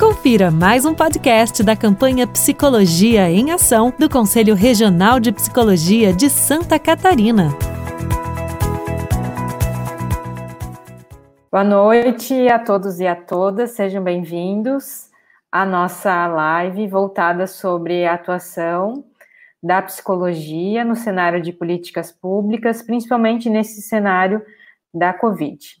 Confira mais um podcast da campanha Psicologia em Ação do Conselho Regional de Psicologia de Santa Catarina. Boa noite a todos e a todas, sejam bem-vindos à nossa live voltada sobre a atuação da psicologia no cenário de políticas públicas, principalmente nesse cenário da Covid.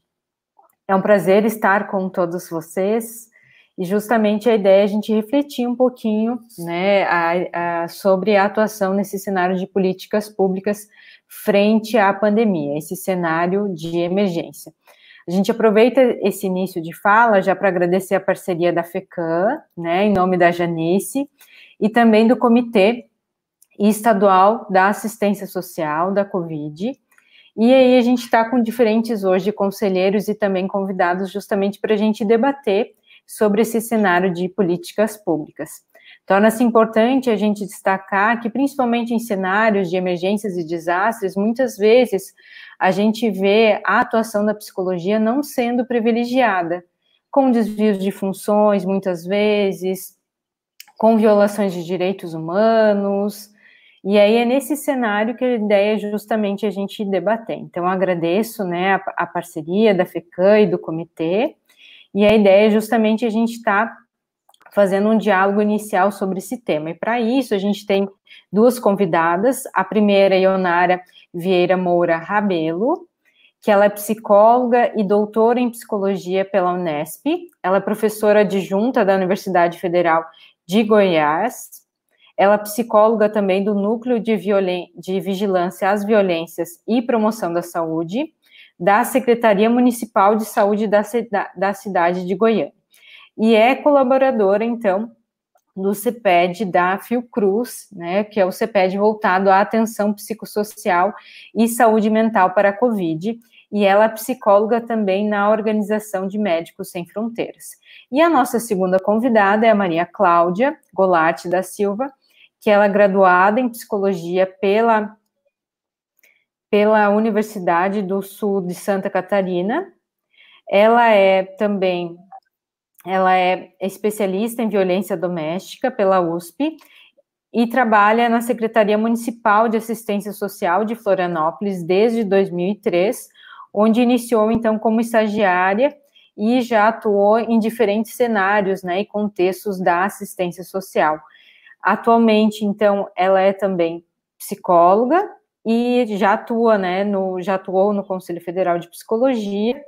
É um prazer estar com todos vocês e justamente a ideia é a gente refletir um pouquinho né, a, a, sobre a atuação nesse cenário de políticas públicas frente à pandemia, esse cenário de emergência. A gente aproveita esse início de fala já para agradecer a parceria da FECAM, né, em nome da Janice, e também do Comitê Estadual da Assistência Social da Covid, e aí a gente está com diferentes hoje conselheiros e também convidados justamente para a gente debater sobre esse cenário de políticas públicas. Torna-se importante a gente destacar que, principalmente em cenários de emergências e desastres, muitas vezes a gente vê a atuação da psicologia não sendo privilegiada, com desvios de funções, muitas vezes, com violações de direitos humanos, e aí é nesse cenário que a ideia é justamente a gente debater. Então, agradeço né, a, a parceria da FECAM e do comitê, e a ideia é justamente a gente estar tá fazendo um diálogo inicial sobre esse tema. E para isso, a gente tem duas convidadas. A primeira é Ionara Vieira Moura Rabelo, que ela é psicóloga e doutora em psicologia pela Unesp. Ela é professora adjunta da Universidade Federal de Goiás ela é psicóloga também do Núcleo de, de Vigilância às Violências e Promoção da Saúde, da Secretaria Municipal de Saúde da, da cidade de Goiânia. E é colaboradora, então, do CEPED da Fiocruz, né, que é o CEPED voltado à atenção psicossocial e saúde mental para a Covid, e ela é psicóloga também na Organização de Médicos Sem Fronteiras. E a nossa segunda convidada é a Maria Cláudia Golatti da Silva, que ela é graduada em psicologia pela, pela Universidade do Sul de Santa Catarina. Ela é também ela é especialista em violência doméstica pela USP e trabalha na Secretaria Municipal de Assistência Social de Florianópolis desde 2003, onde iniciou então como estagiária e já atuou em diferentes cenários né, e contextos da assistência social. Atualmente, então, ela é também psicóloga e já atua, né, no, já atuou no Conselho Federal de Psicologia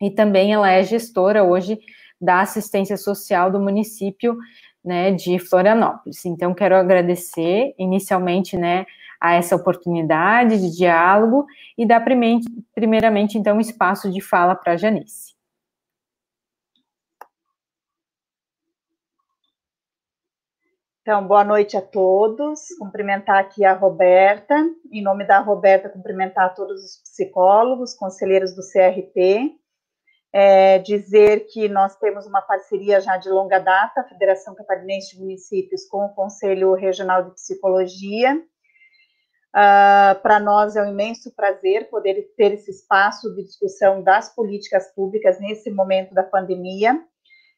e também ela é gestora hoje da assistência social do município, né, de Florianópolis. Então, quero agradecer inicialmente, né, a essa oportunidade de diálogo e dar primeiramente, então, um espaço de fala para a Janice. Então, boa noite a todos. Cumprimentar aqui a Roberta. Em nome da Roberta, cumprimentar todos os psicólogos, conselheiros do CRP. É, dizer que nós temos uma parceria já de longa data, a Federação Catarinense de Municípios, com o Conselho Regional de Psicologia. Uh, Para nós é um imenso prazer poder ter esse espaço de discussão das políticas públicas nesse momento da pandemia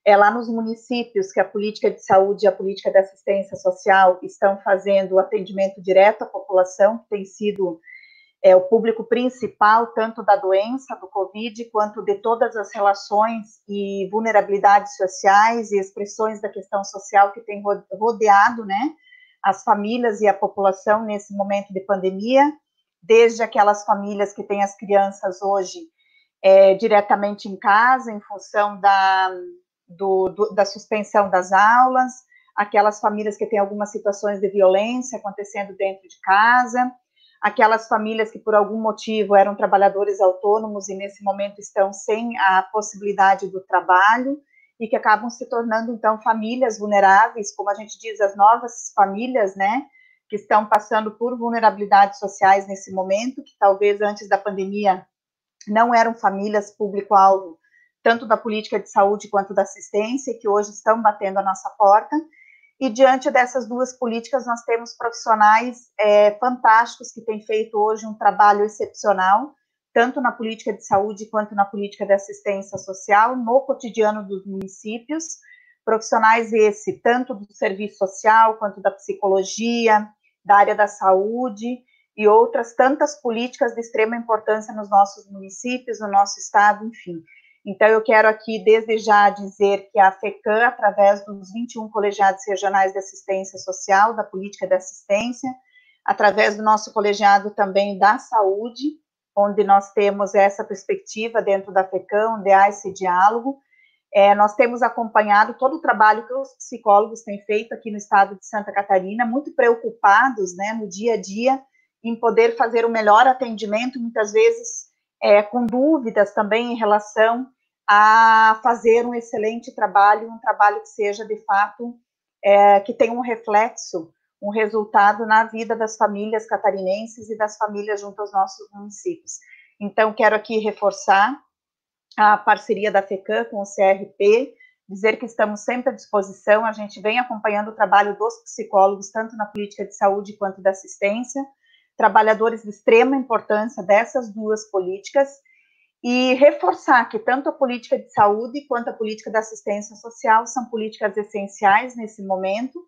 é lá nos municípios que a política de saúde e a política de assistência social estão fazendo o atendimento direto à população, que tem sido é, o público principal, tanto da doença, do Covid, quanto de todas as relações e vulnerabilidades sociais e expressões da questão social que tem rodeado, né, as famílias e a população nesse momento de pandemia, desde aquelas famílias que têm as crianças hoje é, diretamente em casa, em função da, do, do, da suspensão das aulas, aquelas famílias que têm algumas situações de violência acontecendo dentro de casa, aquelas famílias que por algum motivo eram trabalhadores autônomos e nesse momento estão sem a possibilidade do trabalho e que acabam se tornando então famílias vulneráveis, como a gente diz, as novas famílias, né, que estão passando por vulnerabilidades sociais nesse momento, que talvez antes da pandemia não eram famílias público-alvo tanto da política de saúde quanto da assistência, que hoje estão batendo a nossa porta. E diante dessas duas políticas, nós temos profissionais é, fantásticos que têm feito hoje um trabalho excepcional, tanto na política de saúde quanto na política de assistência social, no cotidiano dos municípios, Profissionais esse, tanto do serviço social, quanto da psicologia, da área da saúde e outras tantas políticas de extrema importância nos nossos municípios, no nosso estado, enfim. Então, eu quero aqui, desde já, dizer que a FECAM, através dos 21 colegiados regionais de assistência social, da política de assistência, através do nosso colegiado também da saúde, onde nós temos essa perspectiva dentro da FECAM, onde há esse diálogo, é, nós temos acompanhado todo o trabalho que os psicólogos têm feito aqui no estado de Santa Catarina, muito preocupados, né, no dia a dia, em poder fazer o melhor atendimento, muitas vezes é, com dúvidas também em relação a fazer um excelente trabalho, um trabalho que seja de fato é, que tenha um reflexo, um resultado na vida das famílias catarinenses e das famílias junto aos nossos municípios. Então, quero aqui reforçar a parceria da FECAM com o CRP, dizer que estamos sempre à disposição, a gente vem acompanhando o trabalho dos psicólogos, tanto na política de saúde quanto da assistência, trabalhadores de extrema importância dessas duas políticas, e reforçar que tanto a política de saúde quanto a política da assistência social são políticas essenciais nesse momento,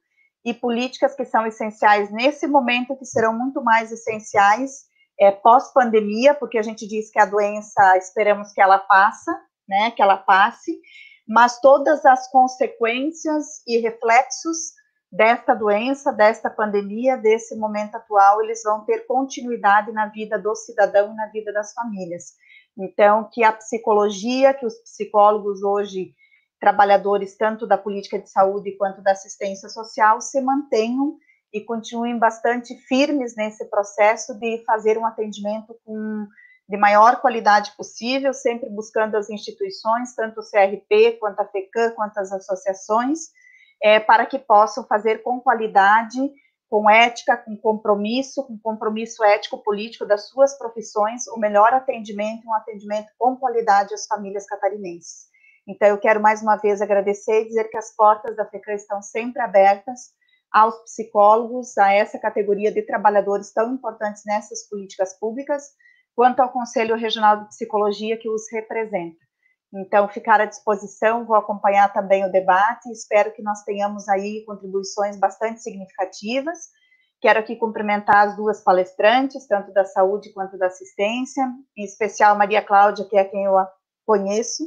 e políticas que são essenciais nesse momento, que serão muito mais essenciais é, pós-pandemia, porque a gente diz que a doença, esperamos que ela passa, né, que ela passe, mas todas as consequências e reflexos desta doença, desta pandemia, desse momento atual, eles vão ter continuidade na vida do cidadão e na vida das famílias. Então, que a psicologia, que os psicólogos hoje, trabalhadores tanto da política de saúde quanto da assistência social, se mantenham e continuem bastante firmes nesse processo de fazer um atendimento com de maior qualidade possível, sempre buscando as instituições, tanto o CRP, quanto a FECAM, quanto as associações, é, para que possam fazer com qualidade, com ética, com compromisso, com compromisso ético-político das suas profissões, o melhor atendimento, um atendimento com qualidade às famílias catarinenses. Então, eu quero mais uma vez agradecer e dizer que as portas da FECAM estão sempre abertas aos psicólogos, a essa categoria de trabalhadores tão importantes nessas políticas públicas, quanto ao Conselho Regional de Psicologia que os representa. Então, ficar à disposição, vou acompanhar também o debate, espero que nós tenhamos aí contribuições bastante significativas. Quero aqui cumprimentar as duas palestrantes, tanto da saúde quanto da assistência, em especial Maria Cláudia, que é quem eu conheço,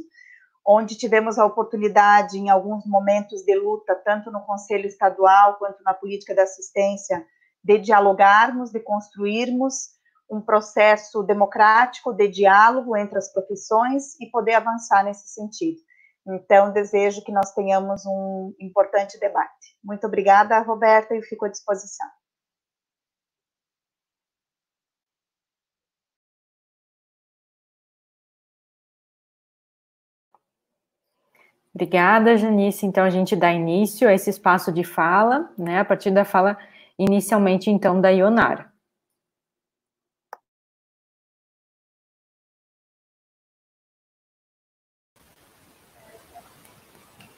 onde tivemos a oportunidade, em alguns momentos de luta, tanto no Conselho Estadual quanto na política de assistência, de dialogarmos, de construirmos um processo democrático de diálogo entre as profissões e poder avançar nesse sentido. Então, desejo que nós tenhamos um importante debate. Muito obrigada, Roberta, e fico à disposição. Obrigada, Janice. Então, a gente dá início a esse espaço de fala, né, a partir da fala inicialmente, então, da Ionara.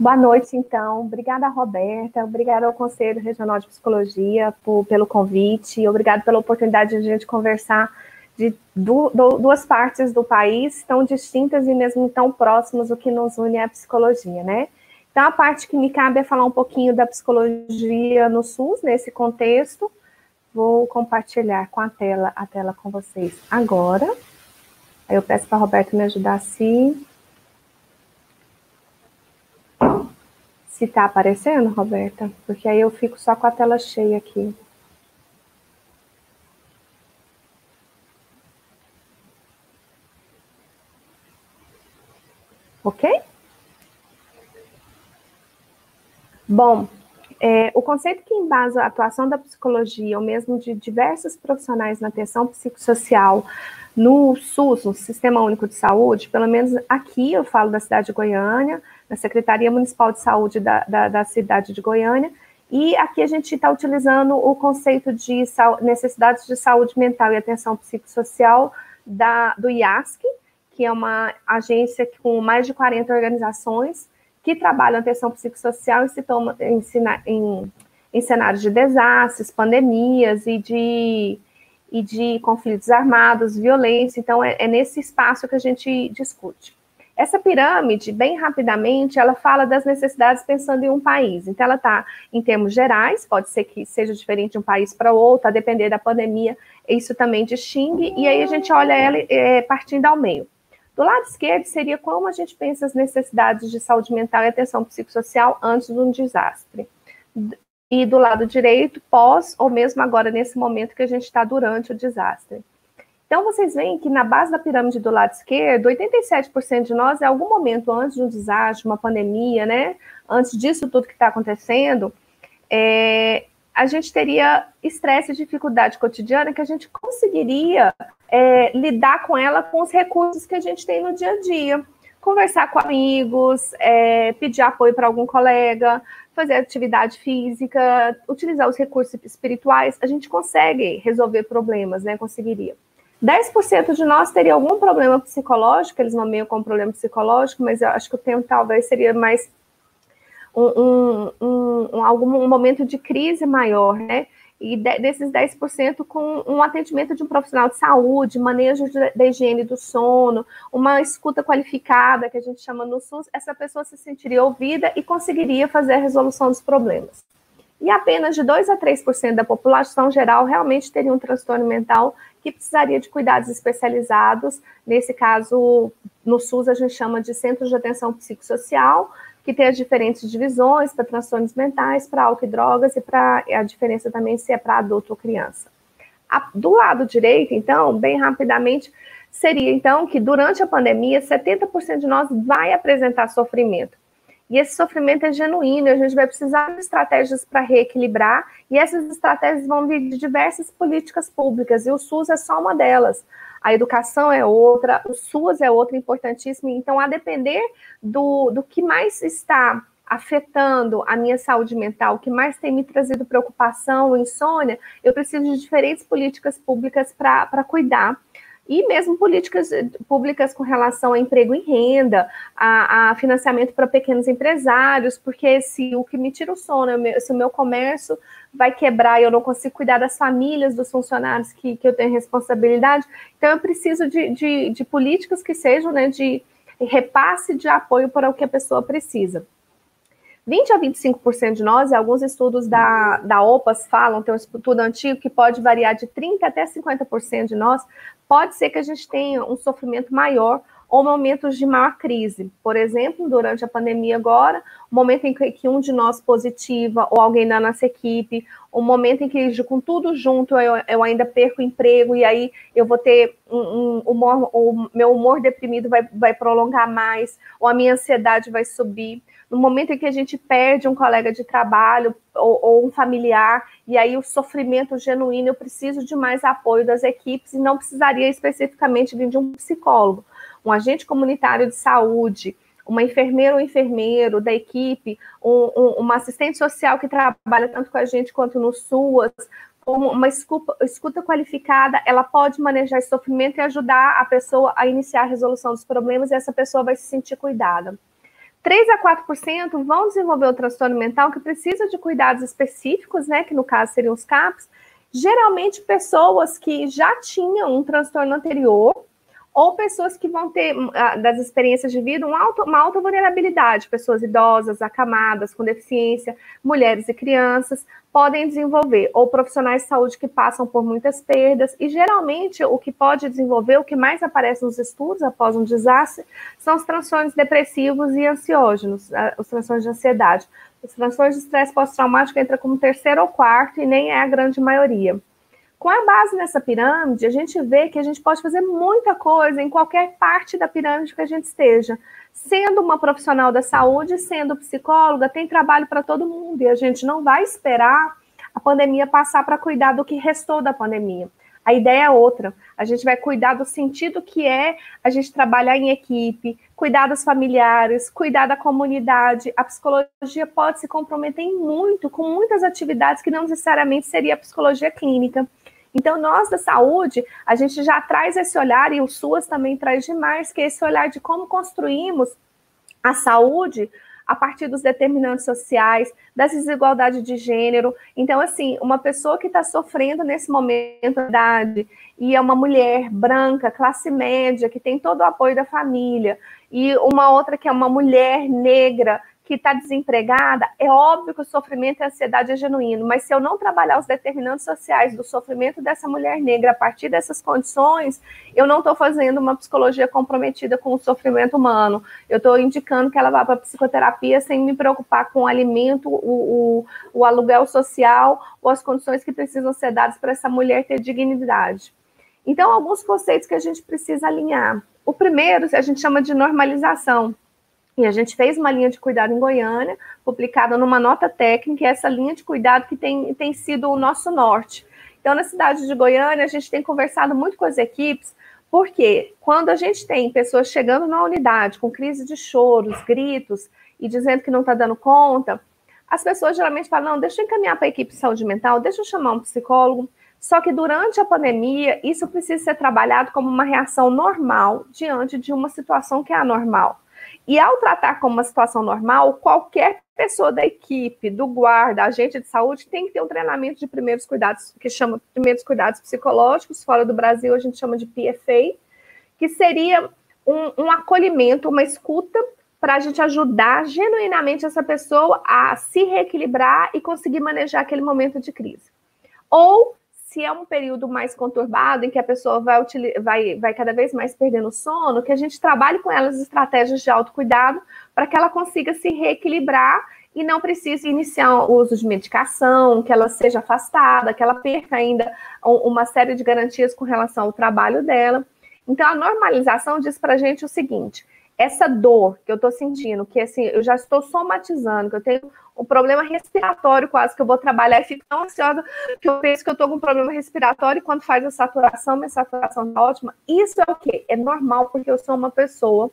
Boa noite, então. Obrigada, Roberta. Obrigada ao Conselho Regional de Psicologia por, pelo convite. Obrigada pela oportunidade de a gente conversar de du, du, duas partes do país tão distintas e mesmo tão próximas, o que nos une é a psicologia, né? Então, a parte que me cabe é falar um pouquinho da psicologia no SUS, nesse contexto. Vou compartilhar com a tela, a tela com vocês agora. Aí eu peço para a Roberta me ajudar se... Se está aparecendo, Roberta? Porque aí eu fico só com a tela cheia aqui. Ok? Bom, é, o conceito que embasa a atuação da psicologia, ou mesmo de diversos profissionais na atenção psicossocial no SUS, no Sistema Único de Saúde, pelo menos aqui eu falo da cidade de Goiânia, na Secretaria Municipal de Saúde da, da, da cidade de Goiânia, e aqui a gente está utilizando o conceito de necessidades de saúde mental e atenção psicossocial da, do IASC, que é uma agência com mais de 40 organizações que trabalham atenção psicossocial e toma, em, em, em cenários de desastres, pandemias e de, e de conflitos armados, violência. Então, é, é nesse espaço que a gente discute. Essa pirâmide, bem rapidamente, ela fala das necessidades pensando em um país. Então, ela está em termos gerais, pode ser que seja diferente de um país para outro, a depender da pandemia, isso também distingue, e aí a gente olha ela é, partindo ao meio. Do lado esquerdo seria como a gente pensa as necessidades de saúde mental e atenção psicossocial antes de um desastre. E do lado direito, pós, ou mesmo agora nesse momento que a gente está durante o desastre. Então, vocês veem que na base da pirâmide do lado esquerdo, 87% de nós, em algum momento antes de um desastre, uma pandemia, né? Antes disso tudo que está acontecendo, é, a gente teria estresse e dificuldade cotidiana que a gente conseguiria é, lidar com ela com os recursos que a gente tem no dia a dia. Conversar com amigos, é, pedir apoio para algum colega, fazer atividade física, utilizar os recursos espirituais, a gente consegue resolver problemas, né? Conseguiria. 10% de nós teria algum problema psicológico, eles nomeiam como problema psicológico, mas eu acho que o tempo talvez seria mais um, um, um, um, algum momento de crise maior, né? E de, desses 10% com um atendimento de um profissional de saúde, manejo da higiene do sono, uma escuta qualificada, que a gente chama no SUS, essa pessoa se sentiria ouvida e conseguiria fazer a resolução dos problemas. E apenas de 2 a 3% da população geral realmente teria um transtorno mental que precisaria de cuidados especializados. Nesse caso, no SUS, a gente chama de Centros de Atenção Psicossocial, que tem as diferentes divisões para transtornos mentais, para álcool e drogas, e para a diferença também se é para adulto ou criança. A, do lado direito, então, bem rapidamente, seria então que durante a pandemia, 70% de nós vai apresentar sofrimento. E esse sofrimento é genuíno, a gente vai precisar de estratégias para reequilibrar, e essas estratégias vão vir de diversas políticas públicas, e o SUS é só uma delas. A educação é outra, o SUS é outra importantíssima. Então, a depender do, do que mais está afetando a minha saúde mental, o que mais tem me trazido preocupação, insônia, eu preciso de diferentes políticas públicas para cuidar e mesmo políticas eh, públicas com relação a emprego e renda, a, a financiamento para pequenos empresários, porque se o que me tira o sono, se o meu comércio vai quebrar e eu não consigo cuidar das famílias dos funcionários que, que eu tenho responsabilidade, então eu preciso de, de, de políticas que sejam né, de repasse de apoio para o que a pessoa precisa. 20 a 25% de nós, e alguns estudos da, da OPAS falam, tem um estudo antigo que pode variar de 30% até 50% de nós, pode ser que a gente tenha um sofrimento maior ou momentos de maior crise. Por exemplo, durante a pandemia agora, o momento em que, um de nós positiva ou alguém da nossa equipe, o momento em que com tudo junto eu, eu ainda perco o emprego e aí eu vou ter um, um humor, o meu humor deprimido vai, vai prolongar mais, ou a minha ansiedade vai subir no momento em que a gente perde um colega de trabalho ou, ou, um familiar, e aí o sofrimento genuíno, eu preciso de mais apoio das equipes e não precisaria especificamente vir de um psicólogo, um agente comunitário de saúde, uma enfermeira ou enfermeiro da equipe, um, um, uma assistente social que trabalha tanto com a gente quanto no SUAS, uma escuta, escuta, qualificada, ela pode manejar esse sofrimento e ajudar a pessoa a iniciar a resolução dos problemas e essa pessoa vai se sentir cuidada. 3 a 4% vão desenvolver o transtorno mental que precisa de cuidados específicos, né, que no caso seriam os CAPs, geralmente pessoas que já tinham um transtorno anterior ou pessoas que vão ter, ah, das experiências de vida, um alto, uma alta vulnerabilidade, pessoas idosas, acamadas, com deficiência, mulheres e crianças, podem desenvolver, ou profissionais de saúde que passam por muitas perdas, e geralmente o que pode desenvolver, o que mais aparece nos estudos após um desastre, são os transtornos depressivos e ansiógenos, ah, os transtornos de ansiedade. Os transtornos de estresse pós-traumático entram como terceiro ou quarto, e nem é a grande maioria. Com a base nessa pirâmide, a gente vê que a gente pode fazer muita coisa em qualquer parte da pirâmide que a gente esteja. Sendo uma profissional da saúde, sendo psicóloga, tem trabalho para todo mundo e a gente não vai esperar a pandemia passar para cuidar do que restou da pandemia. A ideia é outra. A gente vai cuidar do sentido que é a gente trabalhar em equipe, cuidar dos familiares, cuidar da comunidade. A psicologia pode se comprometer muito com muitas atividades que não necessariamente seria a psicologia clínica. Então, nós da saúde, a gente já traz esse olhar, e o SUAS também traz demais, que é esse olhar de como construímos a saúde a partir dos determinantes sociais, das desigualdades de gênero. Então, assim, uma pessoa que está sofrendo nesse momento da idade e é uma mulher branca, classe média, que tem todo o apoio da família, e uma outra que é uma mulher negra que está desempregada, é óbvio que o sofrimento e a ansiedade é genuíno, mas se eu não trabalhar os determinantes sociais do sofrimento dessa mulher negra a partir dessas condições, eu não estou fazendo uma psicologia comprometida com o sofrimento humano. Eu estou indicando que ela vá para psicoterapia sem me preocupar com o alimento, o, o, o aluguel social ou as condições que precisam ser dadas para essa mulher ter dignidade. Então, alguns conceitos que a gente precisa alinhar. O primeiro, a gente chama de normalização. E a gente fez uma linha de cuidado em Goiânia, publicada numa nota técnica, e essa linha de cuidado que tem, tem sido o nosso norte. Então, na cidade de Goiânia, a gente tem conversado muito com as equipes, porque quando a gente tem pessoas chegando na unidade com crise de choros, gritos, e dizendo que não está dando conta, as pessoas geralmente falam: não, deixa eu encaminhar para a equipe de saúde mental, deixa eu chamar um psicólogo. Só que durante a pandemia, isso precisa ser trabalhado como uma reação normal diante de uma situação que é anormal. E ao tratar como uma situação normal, qualquer pessoa da equipe, do guarda, agente de saúde, tem que ter um treinamento de primeiros cuidados, que chama primeiros cuidados psicológicos, fora do Brasil a gente chama de PFA, que seria um, um acolhimento, uma escuta para a gente ajudar genuinamente essa pessoa a se reequilibrar e conseguir manejar aquele momento de crise. Ou se é um período mais conturbado, em que a pessoa vai, vai, vai cada vez mais perdendo sono, que a gente trabalhe com elas estratégias de autocuidado para que ela consiga se reequilibrar e não precise iniciar o uso de medicação, que ela seja afastada, que ela perca ainda uma série de garantias com relação ao trabalho dela. Então, a normalização diz para a gente o seguinte: essa dor que eu estou sentindo, que assim, eu já estou somatizando, que eu tenho um problema respiratório quase, que eu vou trabalhar e fico tão ansiosa que eu penso que eu estou com um problema respiratório e quando faz a saturação, minha saturação está ótima. Isso é o quê? É normal, porque eu sou uma pessoa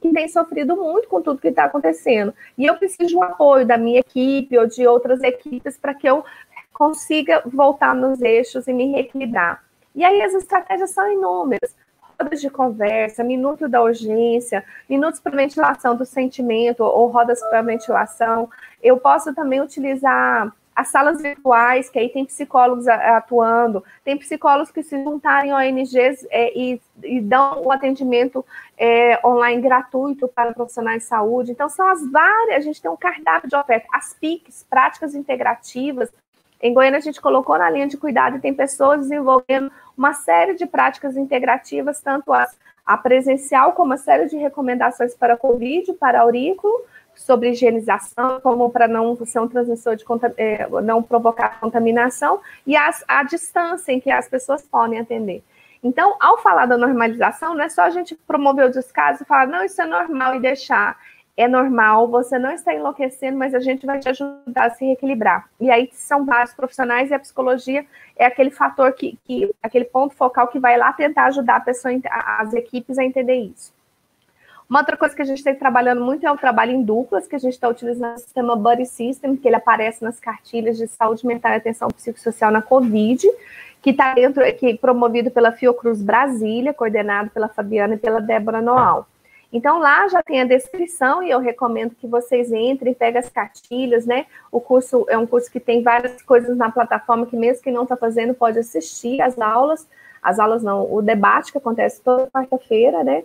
que tem sofrido muito com tudo que está acontecendo. E eu preciso do apoio da minha equipe ou de outras equipes para que eu consiga voltar nos eixos e me reequilibrar. E aí as estratégias são inúmeras rodas de conversa, minuto da urgência, minutos para ventilação do sentimento ou rodas para ventilação. Eu posso também utilizar as salas virtuais, que aí tem psicólogos atuando, tem psicólogos que se juntarem ONGs é, e, e, dão o atendimento é, online gratuito para profissionais de saúde. Então, são as várias, a gente tem um cardápio de oferta, as PICs, práticas integrativas, em Goiânia, a gente colocou na linha de cuidado e tem pessoas desenvolvendo uma série de práticas integrativas, tanto a, a presencial, como uma série de recomendações para Covid, para aurículo, sobre higienização, como para não ser um transmissor de é, não provocar contaminação, e as, a distância em que as pessoas podem atender. Então, ao falar da normalização, não é só a gente promover o descaso e falar, não, isso é normal e deixar é normal, você não está enlouquecendo, mas a gente vai te ajudar a se reequilibrar. E aí são vários profissionais e a psicologia é aquele fator que, que aquele ponto focal que vai lá tentar ajudar a pessoa, as equipes a entender isso. Uma outra coisa que a gente está trabalhando muito é o trabalho em duplas, que a gente está utilizando o sistema Buddy System, que ele aparece nas cartilhas de saúde mental e atenção psicossocial na COVID, que está dentro, que é promovido pela Fiocruz Brasília, coordenado pela Fabiana e pela Débora Noal. Então lá já tem a descrição e eu recomendo que vocês entrem, peguem as cartilhas, né? O curso é um curso que tem várias coisas na plataforma que mesmo quem não está fazendo pode assistir as aulas, as aulas não, o debate que acontece toda quarta-feira, né?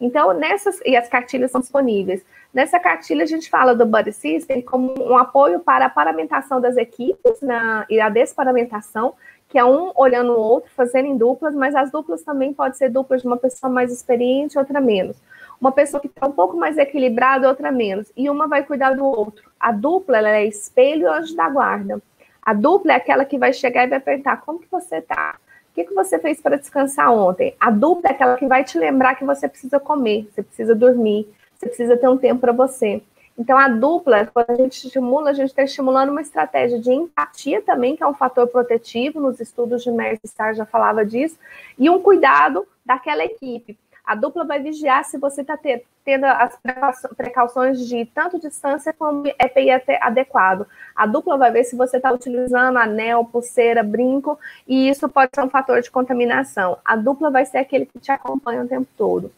Então, nessas, e as cartilhas são disponíveis. Nessa cartilha, a gente fala do Buddy System como um apoio para a paramentação das equipes na, e a desparamentação, que é um olhando o outro, fazendo em duplas, mas as duplas também podem ser duplas de uma pessoa mais experiente, outra menos. Uma pessoa que está um pouco mais equilibrada, outra menos. E uma vai cuidar do outro. A dupla, ela é espelho e anjo da guarda. A dupla é aquela que vai chegar e vai perguntar, como que você está? O que, que você fez para descansar ontem? A dupla é aquela que vai te lembrar que você precisa comer, você precisa dormir, você precisa ter um tempo para você. Então, a dupla, quando a gente estimula, a gente está estimulando uma estratégia de empatia também, que é um fator protetivo, nos estudos de Mercer Star já falava disso, e um cuidado daquela equipe. A dupla vai vigiar se você está tendo as precauções de tanto distância como EPI adequado. A dupla vai ver se você está utilizando anel, pulseira, brinco, e isso pode ser um fator de contaminação. A dupla vai ser aquele que te acompanha o tempo todo.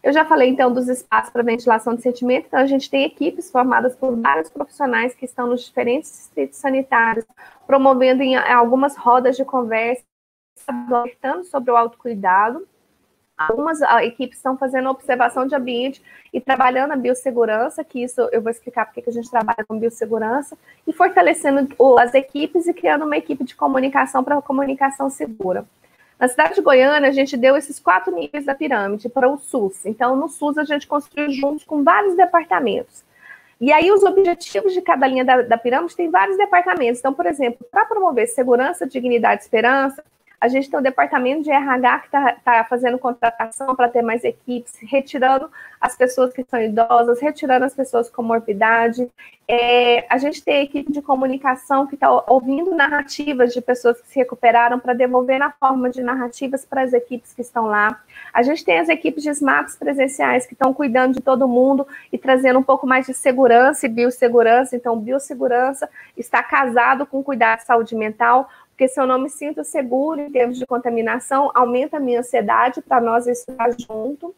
Eu já falei então dos espaços para ventilação de sentimento, então a gente tem equipes formadas por vários profissionais que estão nos diferentes distritos sanitários, promovendo em algumas rodas de conversa, alertando sobre o autocuidado. Algumas equipes estão fazendo observação de ambiente e trabalhando a biossegurança, que isso eu vou explicar porque que a gente trabalha com biossegurança, e fortalecendo as equipes e criando uma equipe de comunicação para comunicação segura. Na cidade de Goiânia, a gente deu esses quatro níveis da pirâmide para o SUS. Então, no SUS, a gente construiu juntos com vários departamentos. E aí, os objetivos de cada linha da, da pirâmide tem vários departamentos. Então, por exemplo, para promover segurança, dignidade e esperança, a gente tem o departamento de RH que está tá fazendo contratação para ter mais equipes, retirando as pessoas que são idosas, retirando as pessoas com morbidade. É, a gente tem a equipe de comunicação que está ouvindo narrativas de pessoas que se recuperaram para devolver na forma de narrativas para as equipes que estão lá. A gente tem as equipes de SMAPs presenciais que estão cuidando de todo mundo e trazendo um pouco mais de segurança e biossegurança. Então, biossegurança está casado com cuidar de saúde mental, porque se eu não me sinto seguro em termos de contaminação, aumenta a minha ansiedade para nós estar junto.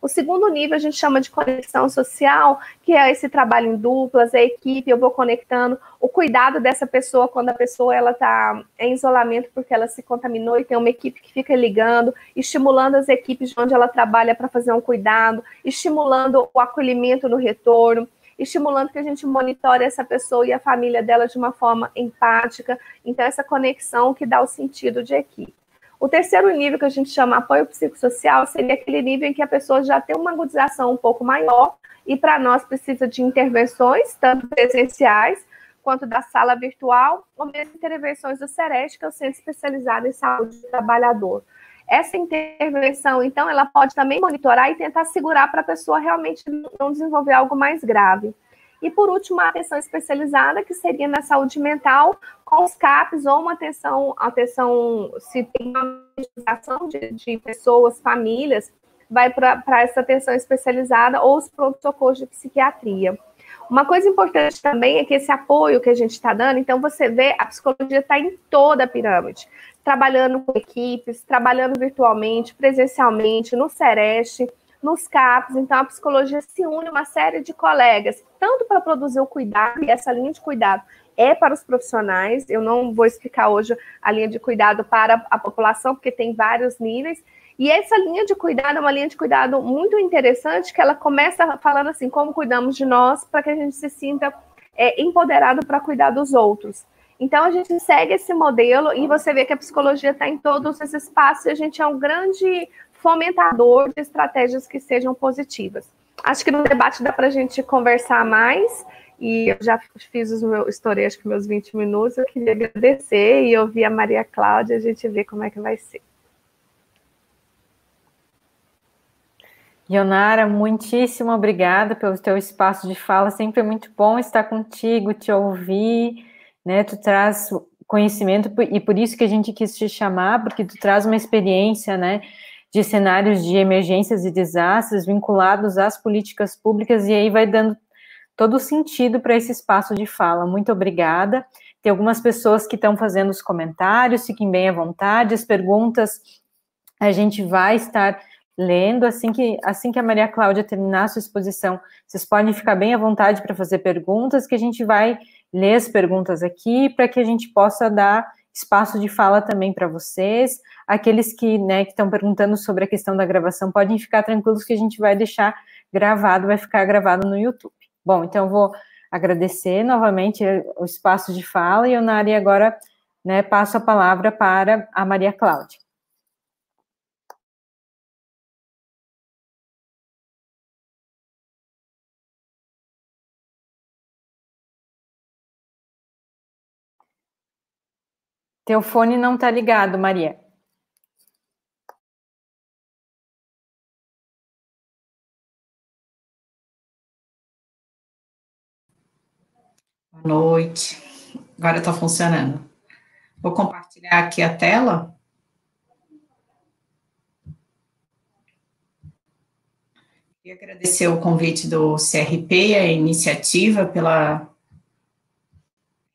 O segundo nível a gente chama de conexão social, que é esse trabalho em duplas, a equipe, eu vou conectando, o cuidado dessa pessoa quando a pessoa ela está em isolamento porque ela se contaminou e tem uma equipe que fica ligando, estimulando as equipes de onde ela trabalha para fazer um cuidado, estimulando o acolhimento no retorno estimulando que a gente monitore essa pessoa e a família dela de uma forma empática. Então, essa conexão que dá o sentido de equipe. O terceiro nível que a gente chama apoio psicossocial seria aquele nível em que a pessoa já tem uma agudização um pouco maior e para nós precisa de intervenções, tanto presenciais quanto da sala virtual, ou mesmo intervenções do SEREST, que é o Centro Especializado em Saúde do Trabalhador. Essa intervenção, então, ela pode também monitorar e tentar segurar para a pessoa realmente não desenvolver algo mais grave. E, por último, a atenção especializada, que seria na saúde mental, com os CAPs, ou uma atenção, atenção se tem uma medicação de, de pessoas, famílias, vai para essa atenção especializada ou os pronto-socorros de psiquiatria. Uma coisa importante também é que esse apoio que a gente está dando, então você vê, a psicologia está em toda a pirâmide trabalhando com equipes, trabalhando virtualmente, presencialmente, no Sereste, nos CAPs. Então, a psicologia se une a uma série de colegas, tanto para produzir o cuidado, e essa linha de cuidado é para os profissionais. Eu não vou explicar hoje a linha de cuidado para a população, porque tem vários níveis. E essa linha de cuidado é uma linha de cuidado muito interessante, que ela começa falando assim, como cuidamos de nós, para que a gente se sinta é, empoderado para cuidar dos outros. Então, a gente segue esse modelo e você vê que a psicologia está em todos esses espaços e a gente é um grande fomentador de estratégias que sejam positivas. Acho que no debate dá para a gente conversar mais e eu já fiz os meus, estourei acho que meus 20 minutos, eu queria agradecer e ouvir a Maria Cláudia, a gente ver como é que vai ser. Ionara, muitíssimo obrigada pelo teu espaço de fala, sempre é muito bom estar contigo, te ouvir, né? Tu traz conhecimento e por isso que a gente quis te chamar, porque tu traz uma experiência, né? De cenários de emergências e desastres vinculados às políticas públicas e aí vai dando todo o sentido para esse espaço de fala. Muito obrigada. Tem algumas pessoas que estão fazendo os comentários, fiquem bem à vontade. As perguntas a gente vai estar lendo assim que assim que a Maria Cláudia terminar a sua exposição. Vocês podem ficar bem à vontade para fazer perguntas que a gente vai ler as perguntas aqui para que a gente possa dar espaço de fala também para vocês. Aqueles que né, estão perguntando sobre a questão da gravação podem ficar tranquilos que a gente vai deixar gravado, vai ficar gravado no YouTube. Bom, então vou agradecer novamente o espaço de fala e eu, Nari, agora né, passo a palavra para a Maria Cláudia. Teu fone não está ligado, Maria. Boa noite. Agora está funcionando. Vou compartilhar aqui a tela. Queria agradecer o convite do CRP, a iniciativa, pela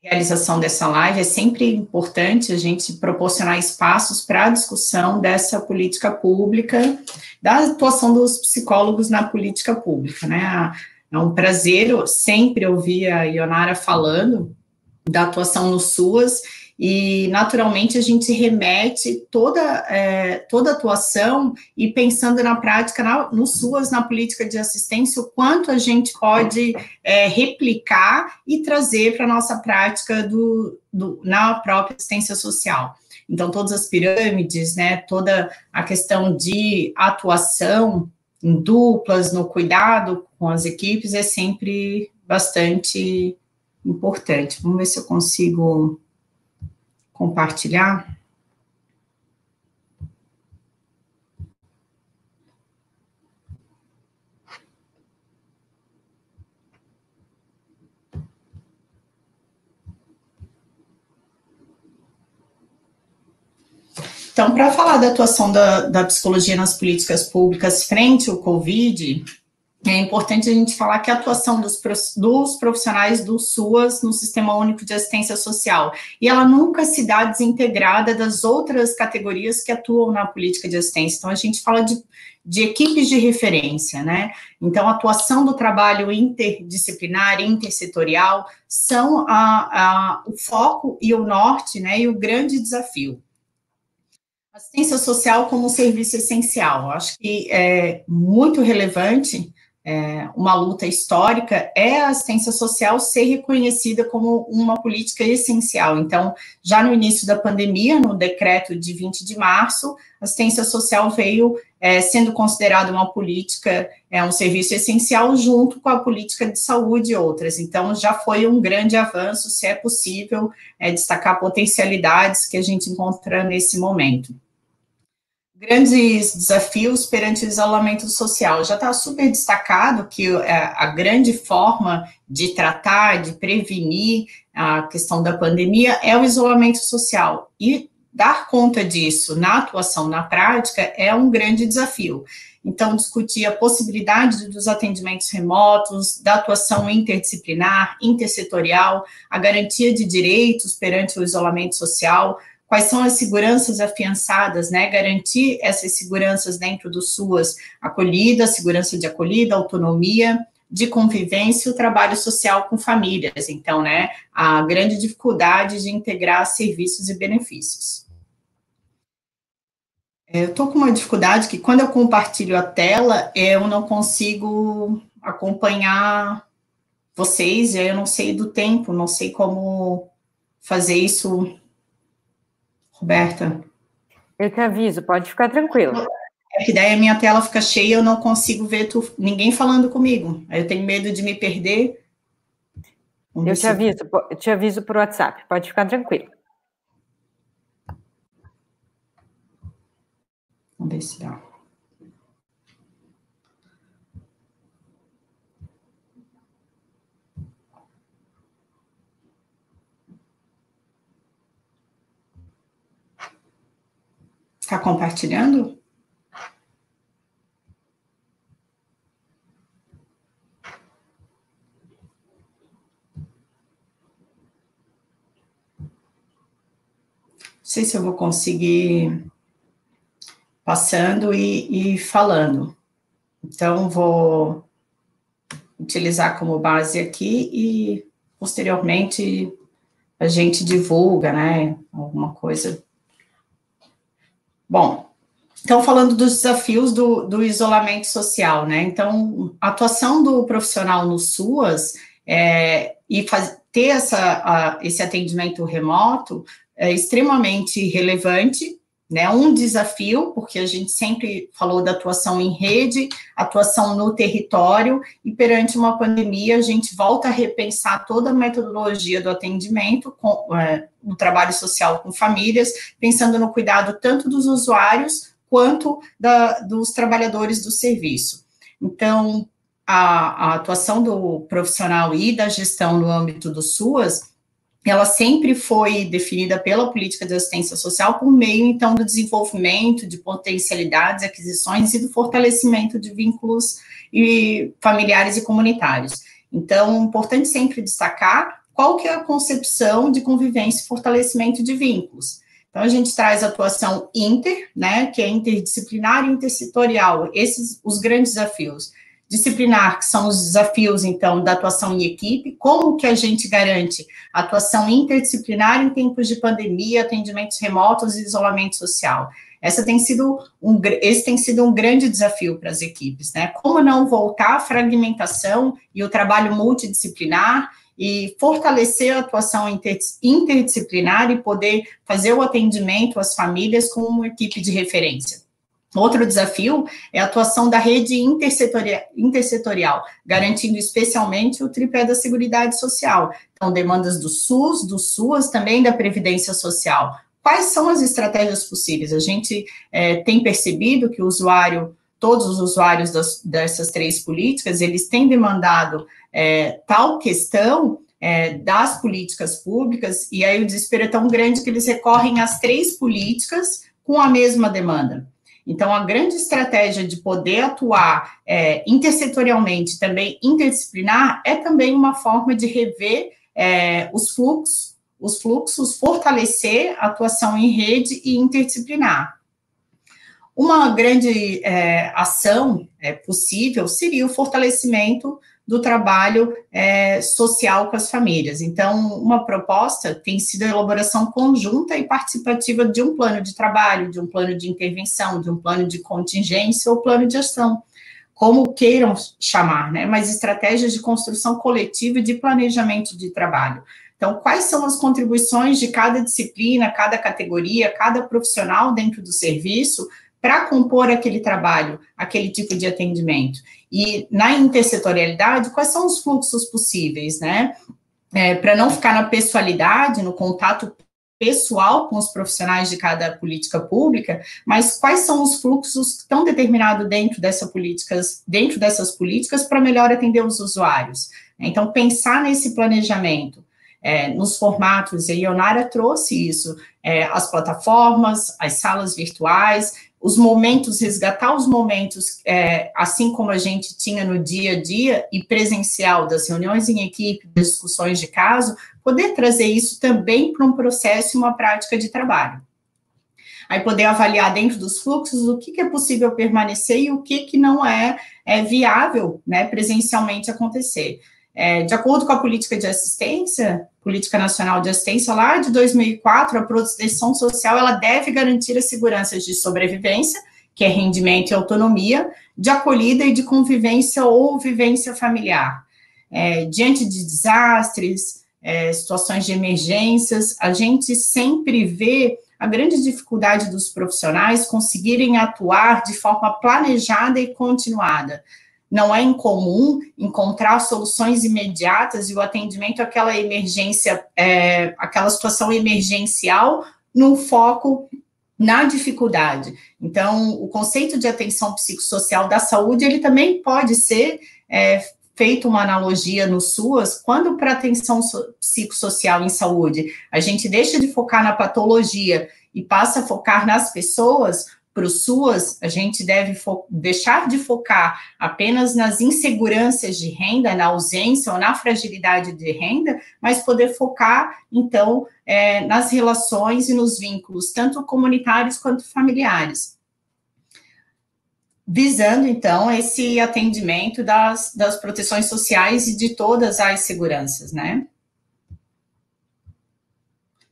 realização dessa live, é sempre importante a gente proporcionar espaços para a discussão dessa política pública, da atuação dos psicólogos na política pública, né? É um prazer sempre ouvir a Ionara falando da atuação no SUAS e naturalmente a gente remete toda, é, toda atuação e pensando na prática, na, no SUAS, na política de assistência, o quanto a gente pode é, replicar e trazer para a nossa prática do, do, na própria assistência social. Então, todas as pirâmides, né, toda a questão de atuação em duplas, no cuidado com as equipes, é sempre bastante importante. Vamos ver se eu consigo compartilhar. Então, para falar da atuação da, da psicologia nas políticas públicas frente ao Covid, é importante a gente falar que a atuação dos, dos, profissionais do SUAS no Sistema Único de Assistência Social, e ela nunca se dá desintegrada das outras categorias que atuam na política de assistência. Então, a gente fala de, de equipes de referência, né? Então, a atuação do trabalho interdisciplinar, intersetorial, são a, a, o foco e o norte, né, e o grande desafio. Assistência social como um serviço essencial, acho que é muito relevante é, uma luta histórica é a assistência social ser reconhecida como uma política essencial. Então, já no início da pandemia, no decreto de 20 de março, a assistência social veio é, sendo considerada uma política, é um serviço essencial junto com a política de saúde e outras. Então, já foi um grande avanço, se é possível é, destacar potencialidades que a gente encontra nesse momento grandes desafios perante o isolamento social. Já está super destacado que é, a grande forma de tratar, de prevenir a questão da pandemia é o isolamento social. E dar conta disso na atuação, na prática, é um grande desafio. Então, discutir a possibilidade dos atendimentos remotos, da atuação interdisciplinar, intersetorial, a garantia de direitos perante o isolamento social, quais são as seguranças afiançadas, né? Garantir essas seguranças dentro do SUAS, acolhida, segurança de acolhida, autonomia, de convivência e o trabalho social com famílias. Então, né, a grande dificuldade de integrar serviços e benefícios. É, eu estou com uma dificuldade que quando eu compartilho a tela, eu não consigo acompanhar vocês, e eu não sei do tempo, não sei como fazer isso Roberta? Eu te aviso, pode ficar tranquilo. É que daí a minha tela fica cheia, eu não consigo ver tu, ninguém falando comigo. Aí eu tenho medo de me perder. Vamos eu te aviso, eu te aviso por WhatsApp, pode ficar tranquilo. Vamos ver se dá. Está compartilhando? Não sei se eu vou conseguir passando e, e falando. Então, vou utilizar como base aqui e posteriormente a gente divulga, né, alguma coisa Bom, então falando dos desafios do, do isolamento social, né? Então, a atuação do profissional no SUAS é, e faz, ter essa, a, esse atendimento remoto é extremamente relevante né? Um desafio, porque a gente sempre falou da atuação em rede, atuação no território, e perante uma pandemia, a gente volta a repensar toda a metodologia do atendimento, com, é, no trabalho social com famílias, pensando no cuidado tanto dos usuários quanto da, dos trabalhadores do serviço. Então, a, a atuação do profissional e da gestão no âmbito do SUAS ela sempre foi definida pela política de assistência social por meio, então, do desenvolvimento de potencialidades, aquisições e do fortalecimento de vínculos e familiares e comunitários. Então, importante sempre destacar qual que é a concepção de convivência e fortalecimento de vínculos. Então, a gente traz atuação inter, né, que é interdisciplinar e intersetorial, esses os grandes desafios disciplinar, que são os desafios, então, da atuação em equipe, como que a gente garante atuação interdisciplinar em tempos de pandemia, atendimentos remotos e isolamento social. Essa tem sido um, esse tem sido um grande desafio para as equipes, né? Como não voltar à fragmentação e o trabalho multidisciplinar e fortalecer a atuação interdisciplinar e poder fazer o atendimento às famílias com uma equipe de referência. Outro desafio é a atuação da rede intersetorial, intersetorial, garantindo especialmente o tripé da Seguridade Social. Então, demandas do SUS, do SUAS, também da Previdência Social. Quais são as estratégias possíveis? A gente é, tem percebido que o usuário, todos os usuários das, dessas três políticas, eles têm demandado é, tal questão é, das políticas públicas, e aí o desespero é tão grande que eles recorrem às três políticas com a mesma demanda. Então, a grande estratégia de poder atuar é, intersetorialmente, também interdisciplinar, é também uma forma de rever é, os fluxos, os fluxos, fortalecer a atuação em rede e interdisciplinar. Uma grande é, ação é, possível seria o fortalecimento do trabalho é, social com as famílias. Então, uma proposta tem sido a elaboração conjunta e participativa de um plano de trabalho, de um plano de intervenção, de um plano de contingência ou plano de ação, como queiram chamar, né? Mas estratégias de construção coletiva e de planejamento de trabalho. Então, quais são as contribuições de cada disciplina, cada categoria, cada profissional dentro do serviço para compor aquele trabalho, aquele tipo de atendimento. E na intersetorialidade, quais são os fluxos possíveis, né? É, para não ficar na pessoalidade, no contato pessoal com os profissionais de cada política pública, mas quais são os fluxos que estão determinados dentro, políticas, dentro dessas políticas para melhor atender os usuários. Então, pensar nesse planejamento, é, nos formatos, e a Ionara trouxe isso, é, as plataformas, as salas virtuais, os momentos, resgatar os momentos, é, assim como a gente tinha no dia a dia e presencial das reuniões em equipe, discussões de caso, poder trazer isso também para um processo e uma prática de trabalho. Aí poder avaliar dentro dos fluxos o que, que é possível permanecer e o que, que não é, é viável né, presencialmente acontecer. É, de acordo com a política de assistência, Política Nacional de Assistência, lá de 2004, a proteção social ela deve garantir as seguranças de sobrevivência, que é rendimento e autonomia, de acolhida e de convivência ou vivência familiar. É, diante de desastres, é, situações de emergências, a gente sempre vê a grande dificuldade dos profissionais conseguirem atuar de forma planejada e continuada não é incomum encontrar soluções imediatas e o atendimento àquela emergência, é, aquela situação emergencial, no foco na dificuldade. Então, o conceito de atenção psicossocial da saúde, ele também pode ser é, feito uma analogia no SUAS, quando para atenção psicossocial em saúde, a gente deixa de focar na patologia e passa a focar nas pessoas, para o SUAS, a gente deve deixar de focar apenas nas inseguranças de renda, na ausência ou na fragilidade de renda, mas poder focar, então, é, nas relações e nos vínculos, tanto comunitários quanto familiares. Visando, então, esse atendimento das, das proteções sociais e de todas as seguranças, né?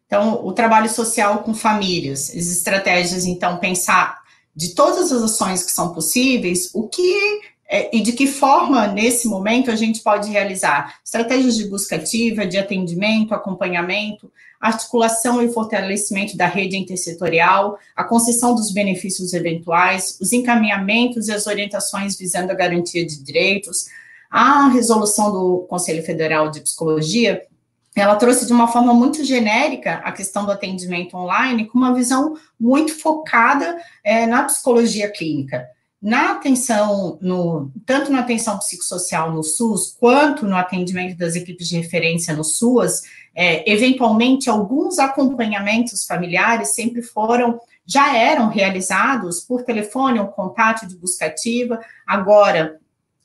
Então, o trabalho social com famílias, as estratégias, então, pensar de todas as ações que são possíveis, o que é, e de que forma, nesse momento, a gente pode realizar? Estratégias de busca ativa, de atendimento, acompanhamento, articulação e fortalecimento da rede intersetorial, a concessão dos benefícios eventuais, os encaminhamentos e as orientações visando a garantia de direitos, a resolução do Conselho Federal de Psicologia ela trouxe de uma forma muito genérica a questão do atendimento online, com uma visão muito focada é, na psicologia clínica. Na atenção, no, tanto na atenção psicossocial no SUS, quanto no atendimento das equipes de referência no SUAS, é, eventualmente alguns acompanhamentos familiares sempre foram, já eram realizados por telefone ou contato de busca ativa, agora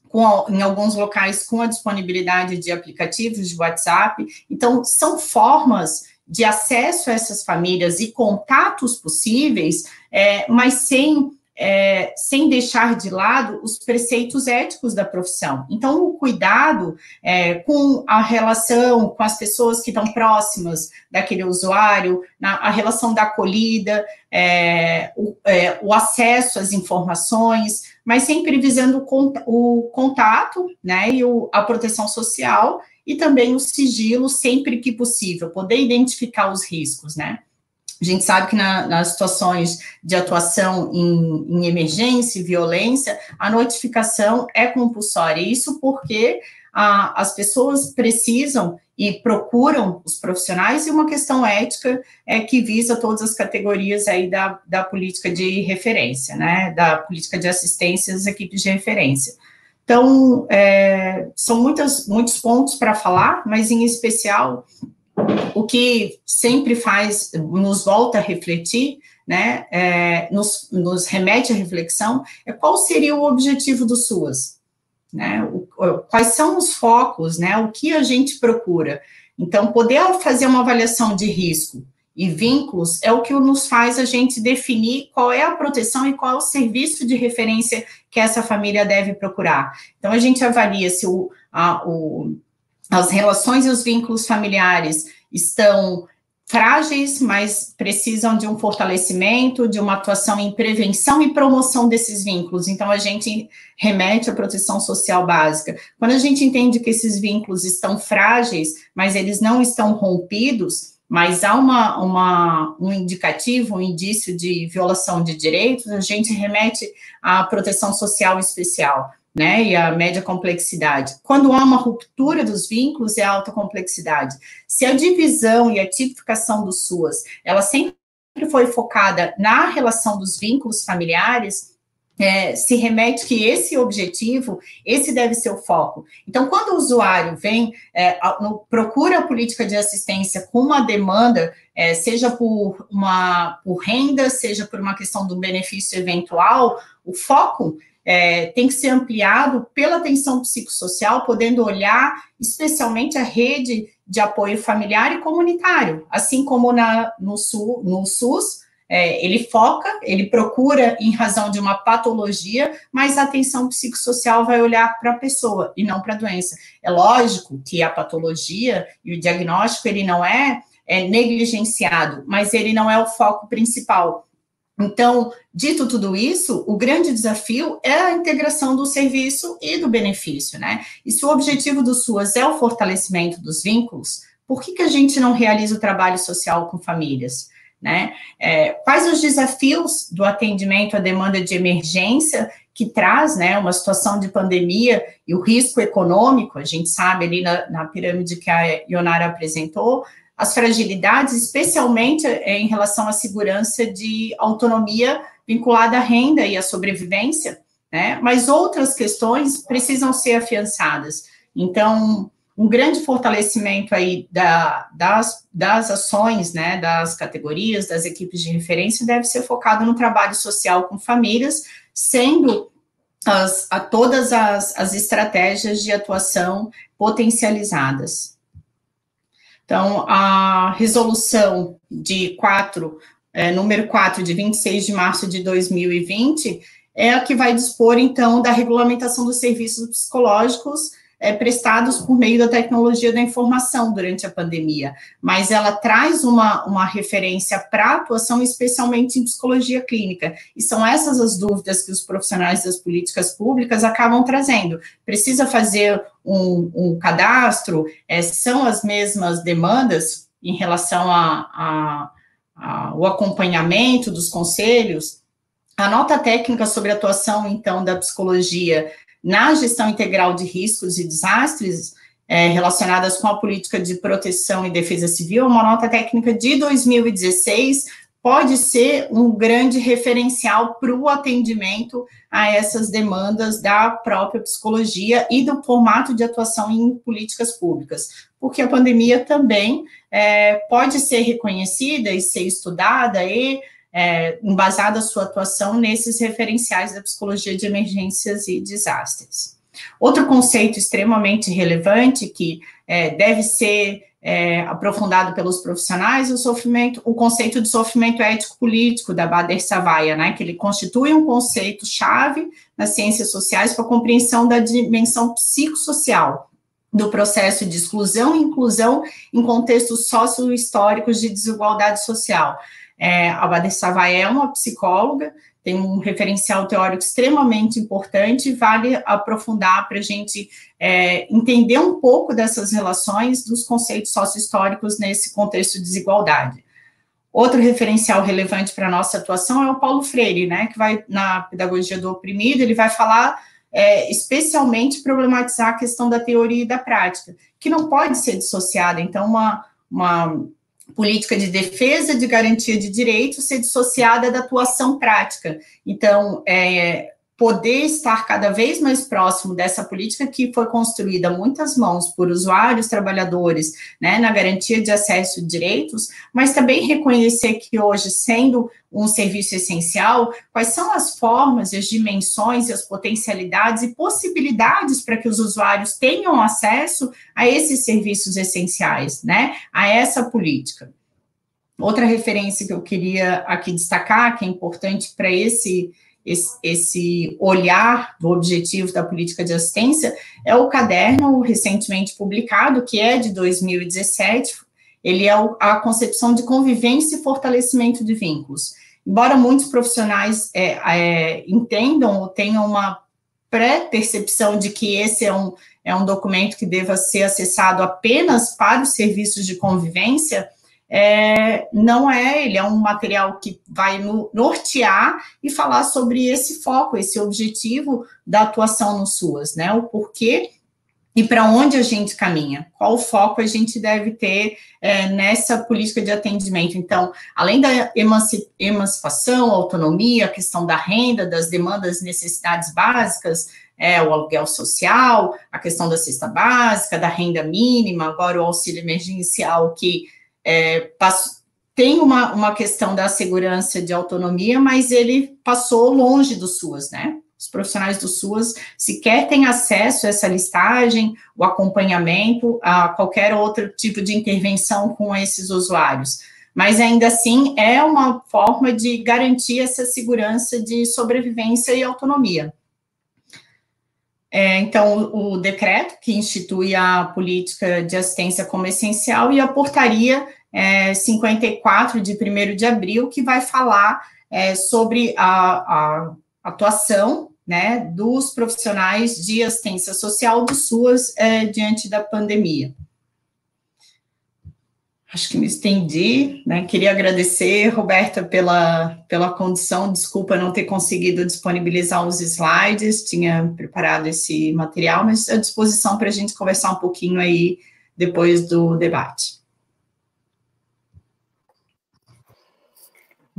com, em alguns locais com a disponibilidade de aplicativos de WhatsApp. Então, são formas de acesso a essas famílias e contatos possíveis, é, mas sem é, sem deixar de lado os preceitos éticos da profissão. Então, o cuidado é, com a relação com as pessoas que estão próximas daquele usuário, na, a relação da acolhida, é, o, é, o, acesso às informações, mas sempre visando o, contato né, e o, a proteção social e também o sigilo sempre que possível, poder identificar os riscos, né? A gente sabe que na, nas situações de atuação em, em, emergência e violência, a notificação é compulsória. Isso porque as pessoas precisam e procuram os profissionais, e uma questão ética é que visa todas as categorias aí da, da política de referência, né? Da política de assistência às equipes de referência. Então, é, são muitas, muitos pontos para falar, mas em especial o que sempre faz, nos volta a refletir, né, é, nos, nos, remete à reflexão, é qual seria o objetivo do SUAS, né, o, quais são os focos, né, o que a gente procura. Então, poder fazer uma avaliação de risco e vínculos é o que nos faz a gente definir qual é a proteção e qual é o serviço de referência que essa família deve procurar. Então, a gente avalia se o, a, o as relações e os vínculos familiares estão frágeis, mas precisam de um fortalecimento, de uma atuação em prevenção e promoção desses vínculos. Então, a gente remete à proteção social básica. Quando a gente entende que esses vínculos estão frágeis, mas eles não estão rompidos, mas há uma, uma, um indicativo, um indício de violação de direitos, a gente remete à proteção social especial né, e a média complexidade. Quando há uma ruptura dos vínculos, é alta complexidade. Se a divisão e a tipificação do SUAS, ela sempre foi focada na relação dos vínculos familiares, é, se remete que esse objetivo, esse deve ser o foco. Então, quando o usuário vem, é, no, procura a política de assistência com uma demanda, é, seja por uma por renda, seja por uma questão do benefício eventual, o foco é, tem que ser ampliado pela atenção psicossocial, podendo olhar especialmente a rede de apoio familiar e comunitário, assim como na, no, no SUS é, ele foca, ele procura em razão de uma patologia, mas a atenção psicossocial vai olhar para a pessoa e não para a doença. É lógico que a patologia e o diagnóstico ele não é, é negligenciado, mas ele não é o foco principal. Então, dito tudo isso, o grande desafio é a integração do serviço e do benefício, né? E se o objetivo do SUAS é o fortalecimento dos vínculos, por que, que a gente não realiza o trabalho social com famílias? Né? É, quais os desafios do atendimento à demanda de emergência que traz né, uma situação de pandemia e o risco econômico, a gente sabe ali na, na pirâmide que a Ionara apresentou, as fragilidades, especialmente eh, em relação à segurança de autonomia vinculada à renda e à sobrevivência, né? Mas outras questões precisam ser afiançadas. Então, um grande fortalecimento aí da, das, das ações, né, das categorias, das equipes de referência, deve ser focado no trabalho social com famílias, sendo as, a todas as, as estratégias de atuação potencializadas. Então, a resolução de 4, é, número 4, de 26 de março de 2020, é a que vai dispor, então, da regulamentação dos serviços psicológicos é, prestados por meio da tecnologia da informação durante a pandemia, mas ela traz uma, uma referência para atuação, especialmente em psicologia clínica, e são essas as dúvidas que os profissionais das políticas públicas acabam trazendo. Precisa fazer um, um cadastro? É, são as mesmas demandas em relação a, a, a, o acompanhamento dos conselhos? A nota técnica sobre a atuação, então, da psicologia na gestão integral de riscos e desastres é, relacionadas com a política de proteção e defesa civil, uma nota técnica de 2016 pode ser um grande referencial para o atendimento a essas demandas da própria psicologia e do formato de atuação em políticas públicas, porque a pandemia também é, pode ser reconhecida e ser estudada e é, embasada a sua atuação nesses referenciais da psicologia de emergências e desastres. Outro conceito extremamente relevante que é, deve ser é, aprofundado pelos profissionais, o sofrimento, o conceito de sofrimento ético-político da Bader Savaia, né, que ele constitui um conceito chave nas ciências sociais para a compreensão da dimensão psicossocial do processo de exclusão e inclusão em contextos socio-históricos de desigualdade social. É, a Bader Savaia é uma psicóloga, tem um referencial teórico extremamente importante, vale aprofundar para a gente é, entender um pouco dessas relações dos conceitos sócio-históricos nesse contexto de desigualdade. Outro referencial relevante para a nossa atuação é o Paulo Freire, né, que vai, na pedagogia do oprimido, ele vai falar é, especialmente problematizar a questão da teoria e da prática, que não pode ser dissociada. Então, uma, uma política de defesa de garantia de direitos ser dissociada da atuação prática. Então, é, poder estar cada vez mais próximo dessa política que foi construída muitas mãos por usuários, trabalhadores, né, na garantia de acesso a direitos, mas também reconhecer que hoje, sendo um serviço essencial, quais são as formas, as dimensões, as potencialidades e possibilidades para que os usuários tenham acesso a esses serviços essenciais, né, a essa política. Outra referência que eu queria aqui destacar, que é importante para esse esse, esse olhar do objetivo da política de assistência é o caderno recentemente publicado, que é de 2017, ele é a concepção de convivência e fortalecimento de vínculos. Embora muitos profissionais é, é, entendam ou tenham uma pré-percepção de que esse é um, é um documento que deva ser acessado apenas para os serviços de convivência, é, não é, ele é um material que vai no, nortear e falar sobre esse foco, esse objetivo da atuação no SUAS, né? O porquê e para onde a gente caminha, qual foco a gente deve ter é, nessa política de atendimento. Então, além da emancipação, autonomia, a questão da renda, das demandas, necessidades básicas, é, o aluguel social, a questão da cesta básica, da renda mínima, agora o auxílio emergencial que é, tem uma, uma questão da segurança de autonomia, mas ele passou longe do SUAS, né? Os profissionais do SUAS sequer têm acesso a essa listagem, o acompanhamento, a qualquer outro tipo de intervenção com esses usuários. Mas ainda assim é uma forma de garantir essa segurança de sobrevivência e autonomia. É, então, o decreto que institui a política de assistência como essencial e a portaria é, 54 de 1 de abril, que vai falar é, sobre a, a, atuação né, dos profissionais de assistência social do SUAS é, diante da pandemia acho que me estendi, né? Queria agradecer, Roberta, pela, pela condição, desculpa não ter conseguido disponibilizar os slides, tinha preparado esse material, mas à disposição para a gente conversar um pouquinho aí depois do debate.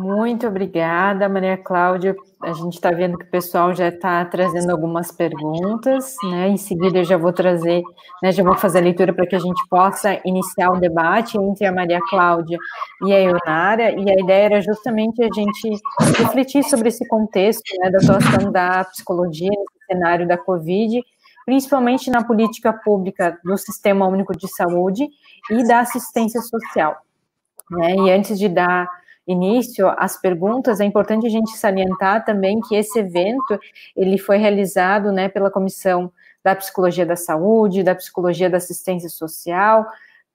Muito obrigada, Maria Cláudia. A gente está vendo que o pessoal já está trazendo algumas perguntas, né? Em seguida eu já vou trazer, né, já vou fazer a leitura para que a gente possa iniciar um debate entre a Maria Cláudia e a Eunara, e a ideia era justamente a gente refletir sobre esse contexto né, da atuação da psicologia nesse cenário da Covid, principalmente na política pública do Sistema Único de Saúde e da assistência social. Né? E antes de dar início as perguntas, é importante a gente salientar também que esse evento ele foi realizado, né, pela Comissão da Psicologia da Saúde, da Psicologia da Assistência Social.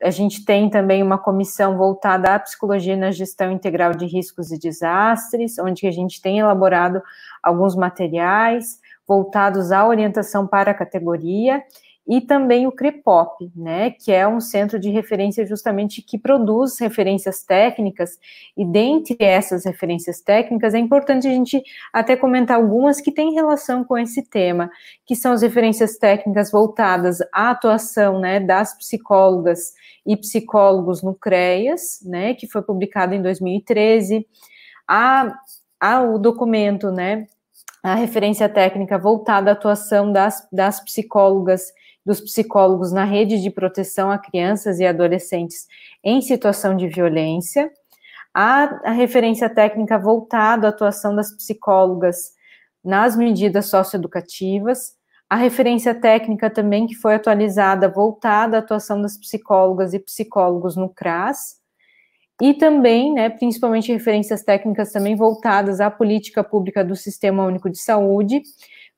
A gente tem também uma comissão voltada à psicologia na gestão integral de riscos e desastres, onde a gente tem elaborado alguns materiais voltados à orientação para a categoria e também o CREPOP, né, que é um centro de referência justamente que produz referências técnicas, e dentre essas referências técnicas é importante a gente até comentar algumas que têm relação com esse tema, que são as referências técnicas voltadas à atuação, né, das psicólogas e psicólogos no CREAS, né, que foi publicado em 2013, a, a o documento, né, a referência técnica voltada à atuação das, das psicólogas dos psicólogos na rede de proteção a crianças e adolescentes em situação de violência, a, a referência técnica voltada à atuação das psicólogas nas medidas socioeducativas, a referência técnica também que foi atualizada, voltada à atuação das psicólogas e psicólogos no CRAS, e também, né, principalmente referências técnicas também voltadas à política pública do Sistema Único de Saúde,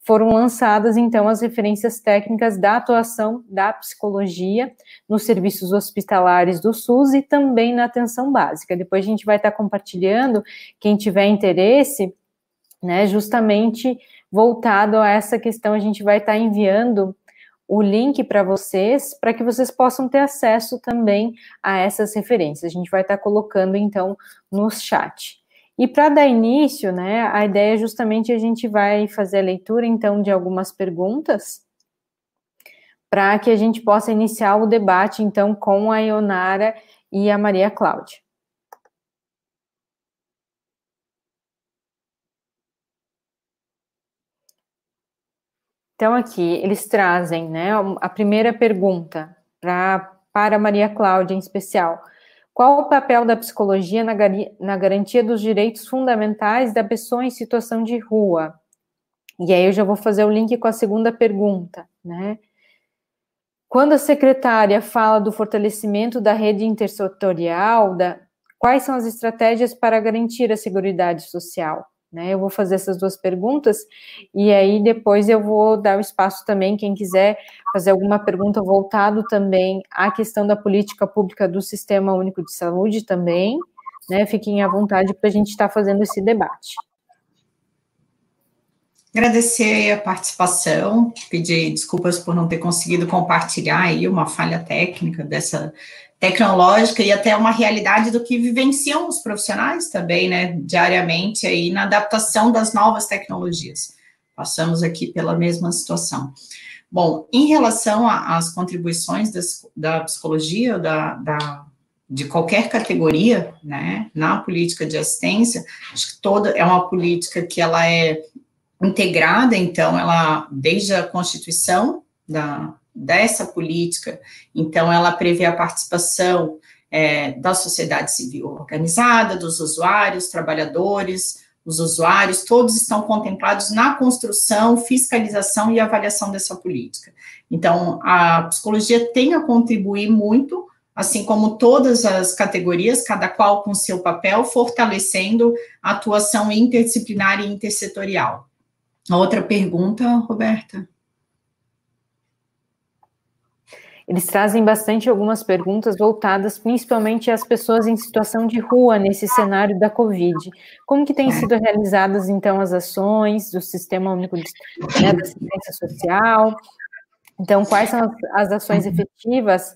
foram lançadas então as referências técnicas da atuação da psicologia nos serviços hospitalares do SUS e também na atenção básica. Depois a gente vai estar compartilhando, quem tiver interesse, né, justamente voltado a essa questão, a gente vai estar enviando o link para vocês, para que vocês possam ter acesso também a essas referências. A gente vai estar colocando, então, no chat. E para dar início, né, a ideia é justamente a gente vai fazer a leitura, então, de algumas perguntas, para que a gente possa iniciar o debate, então, com a Ionara e a Maria Cláudia. Então, aqui, eles trazem, né, a primeira pergunta pra, para Maria Cláudia, em especial. Qual o papel da psicologia na, na garantia dos direitos fundamentais da pessoa em situação de rua? E aí eu já vou fazer o link com a segunda pergunta, né? Quando a secretária fala do fortalecimento da rede intersetorial, da, quais são as estratégias para garantir a segurança social? Né? Eu vou fazer essas duas perguntas e aí depois eu vou dar o espaço também, quem quiser fazer alguma pergunta voltado também à questão da política pública do Sistema Único de Saúde também, né? Fiquem à vontade para a gente estar tá fazendo esse debate. Agradecer a participação, pedir desculpas por não ter conseguido compartilhar aí uma falha técnica dessa tecnológica e até uma realidade do que vivenciam os profissionais também, né, diariamente aí na adaptação das novas tecnologias. Passamos aqui pela mesma situação. Bom, em relação às contribuições das, da psicologia, da, da, de qualquer categoria, né, na política de assistência, acho que toda é uma política que ela é integrada, então, ela, desde a Constituição da, dessa política, então ela prevê a participação é, da sociedade civil organizada, dos usuários, trabalhadores, os usuários, todos estão contemplados na construção, fiscalização e avaliação dessa política. Então, a psicologia tem a contribuir muito, assim como todas as categorias, cada qual com seu papel, fortalecendo a atuação interdisciplinar e intersetorial. Outra pergunta, Roberta? Eles trazem bastante algumas perguntas voltadas principalmente às pessoas em situação de rua nesse cenário da Covid. Como que têm sido realizadas, então, as ações do Sistema Único de, né, da Assistência Social? Então, quais são as, as ações efetivas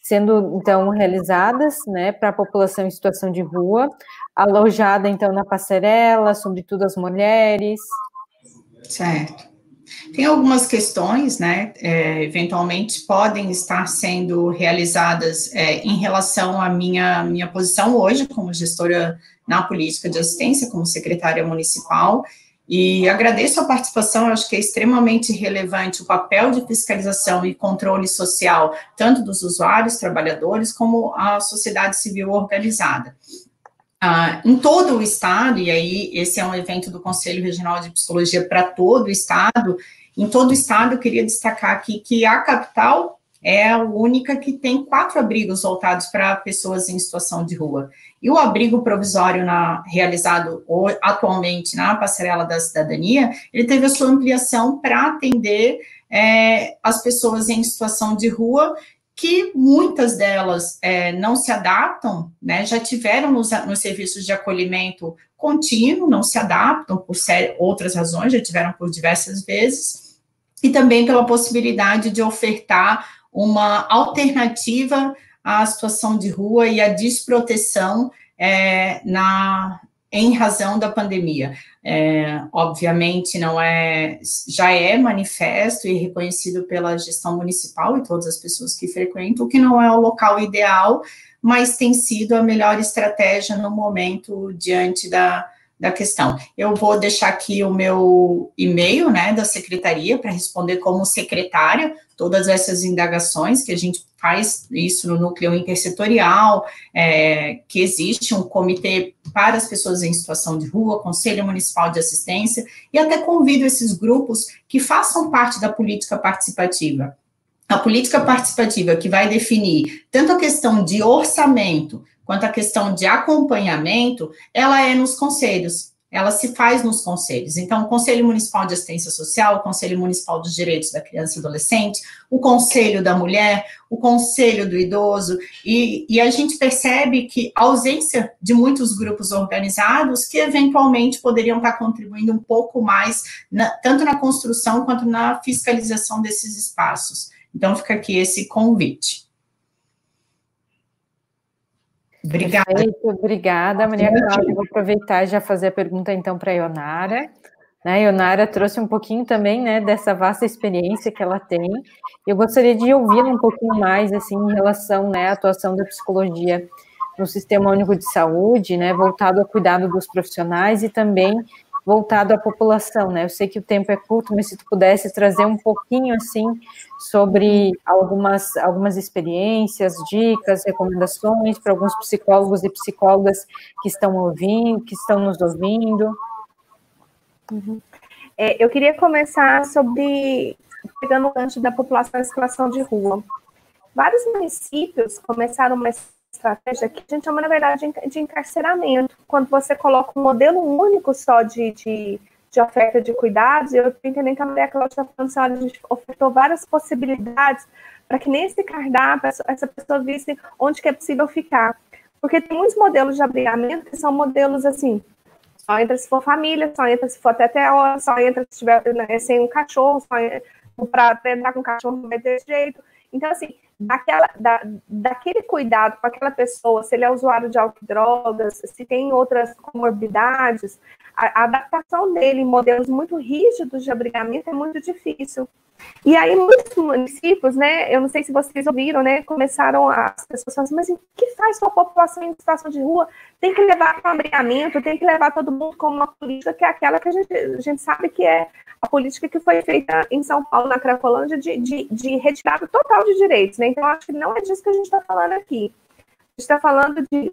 sendo, então, realizadas, né, para a população em situação de rua, alojada, então, na passarela, sobretudo as mulheres? Certo. Tem algumas questões, né, é, eventualmente podem estar sendo realizadas é, em relação à minha, minha posição hoje como gestora na política de assistência, como secretária municipal, e agradeço a participação, acho que é extremamente relevante o papel de fiscalização e controle social, tanto dos usuários, trabalhadores, como a sociedade civil organizada. Ah, em todo o estado, e aí esse é um evento do Conselho Regional de Psicologia para todo o estado, em todo o estado, eu queria destacar aqui que a capital é a única que tem quatro abrigos voltados para pessoas em situação de rua. E o abrigo provisório na, realizado atualmente na Passarela da Cidadania, ele teve a sua ampliação para atender é, as pessoas em situação de rua, que muitas delas é, não se adaptam, né, já tiveram nos, nos serviços de acolhimento contínuo, não se adaptam por outras razões, já tiveram por diversas vezes, e também pela possibilidade de ofertar uma alternativa à situação de rua e à desproteção é, na, em razão da pandemia. É, obviamente não é, já é manifesto e reconhecido pela gestão municipal e todas as pessoas que frequentam que não é o local ideal, mas tem sido a melhor estratégia no momento diante da, da questão. Eu vou deixar aqui o meu e-mail, né, da secretaria para responder como secretária todas essas indagações que a gente faz isso no núcleo intersetorial, é, que existe um comitê para as pessoas em situação de rua, Conselho Municipal de Assistência, e até convido esses grupos que façam parte da política participativa. A política participativa que vai definir tanto a questão de orçamento quanto a questão de acompanhamento, ela é nos conselhos ela se faz nos conselhos. Então, o Conselho Municipal de Assistência Social, o Conselho Municipal dos Direitos da Criança e Adolescente, o Conselho da Mulher, o Conselho do Idoso, e, e a gente percebe que a ausência de muitos grupos organizados que eventualmente poderiam estar contribuindo um pouco mais, na, tanto na construção quanto na fiscalização desses espaços. Então, fica aqui esse convite. Obrigada. Perfeito, obrigada, Maria Cláudia. Vou aproveitar e já fazer a pergunta então para a Ionara. Né, a Ionara trouxe um pouquinho também né, dessa vasta experiência que ela tem. Eu gostaria de ouvi-la um pouquinho mais assim, em relação né, à atuação da psicologia no Sistema Único de Saúde, né, voltado ao cuidado dos profissionais e também voltado à população, né? Eu sei que o tempo é curto, mas se tu pudesse trazer um pouquinho assim sobre algumas algumas experiências, dicas, recomendações para alguns psicólogos e psicólogas que estão ouvindo, que estão nos ouvindo. Uhum. É, eu queria começar sobre pegando o gancho da população em situação de rua. Vários municípios começaram uma estratégia que a gente chama, na verdade, de encarceramento. Quando você coloca um modelo único só de, de, de oferta de cuidados, eu estou entendendo que a Maria Cláudia está falando assim, a gente ofertou várias possibilidades para que nesse cardápio essa pessoa visse onde que é possível ficar. Porque tem muitos modelos de abrigamento que são modelos assim, só entra se for família, só entra se for até até hora, só entra se tiver né, sem um cachorro, só para entrar com um cachorro não vai ter jeito. Então, assim, daquela, da, daquele cuidado com aquela pessoa, se ele é usuário de drogas, se tem outras comorbidades, a, a adaptação dele em modelos muito rígidos de abrigamento é muito difícil. E aí, muitos municípios, né, eu não sei se vocês ouviram, né, começaram as pessoas falando assim, mas o que faz sua população em situação de rua? Tem que levar para o abrigamento, tem que levar todo mundo como uma política que é aquela que a gente, a gente sabe que é a política que foi feita em São Paulo, na Cracolândia, de, de, de retirada total de direitos, né? Então, acho que não é disso que a gente está falando aqui. A gente está falando de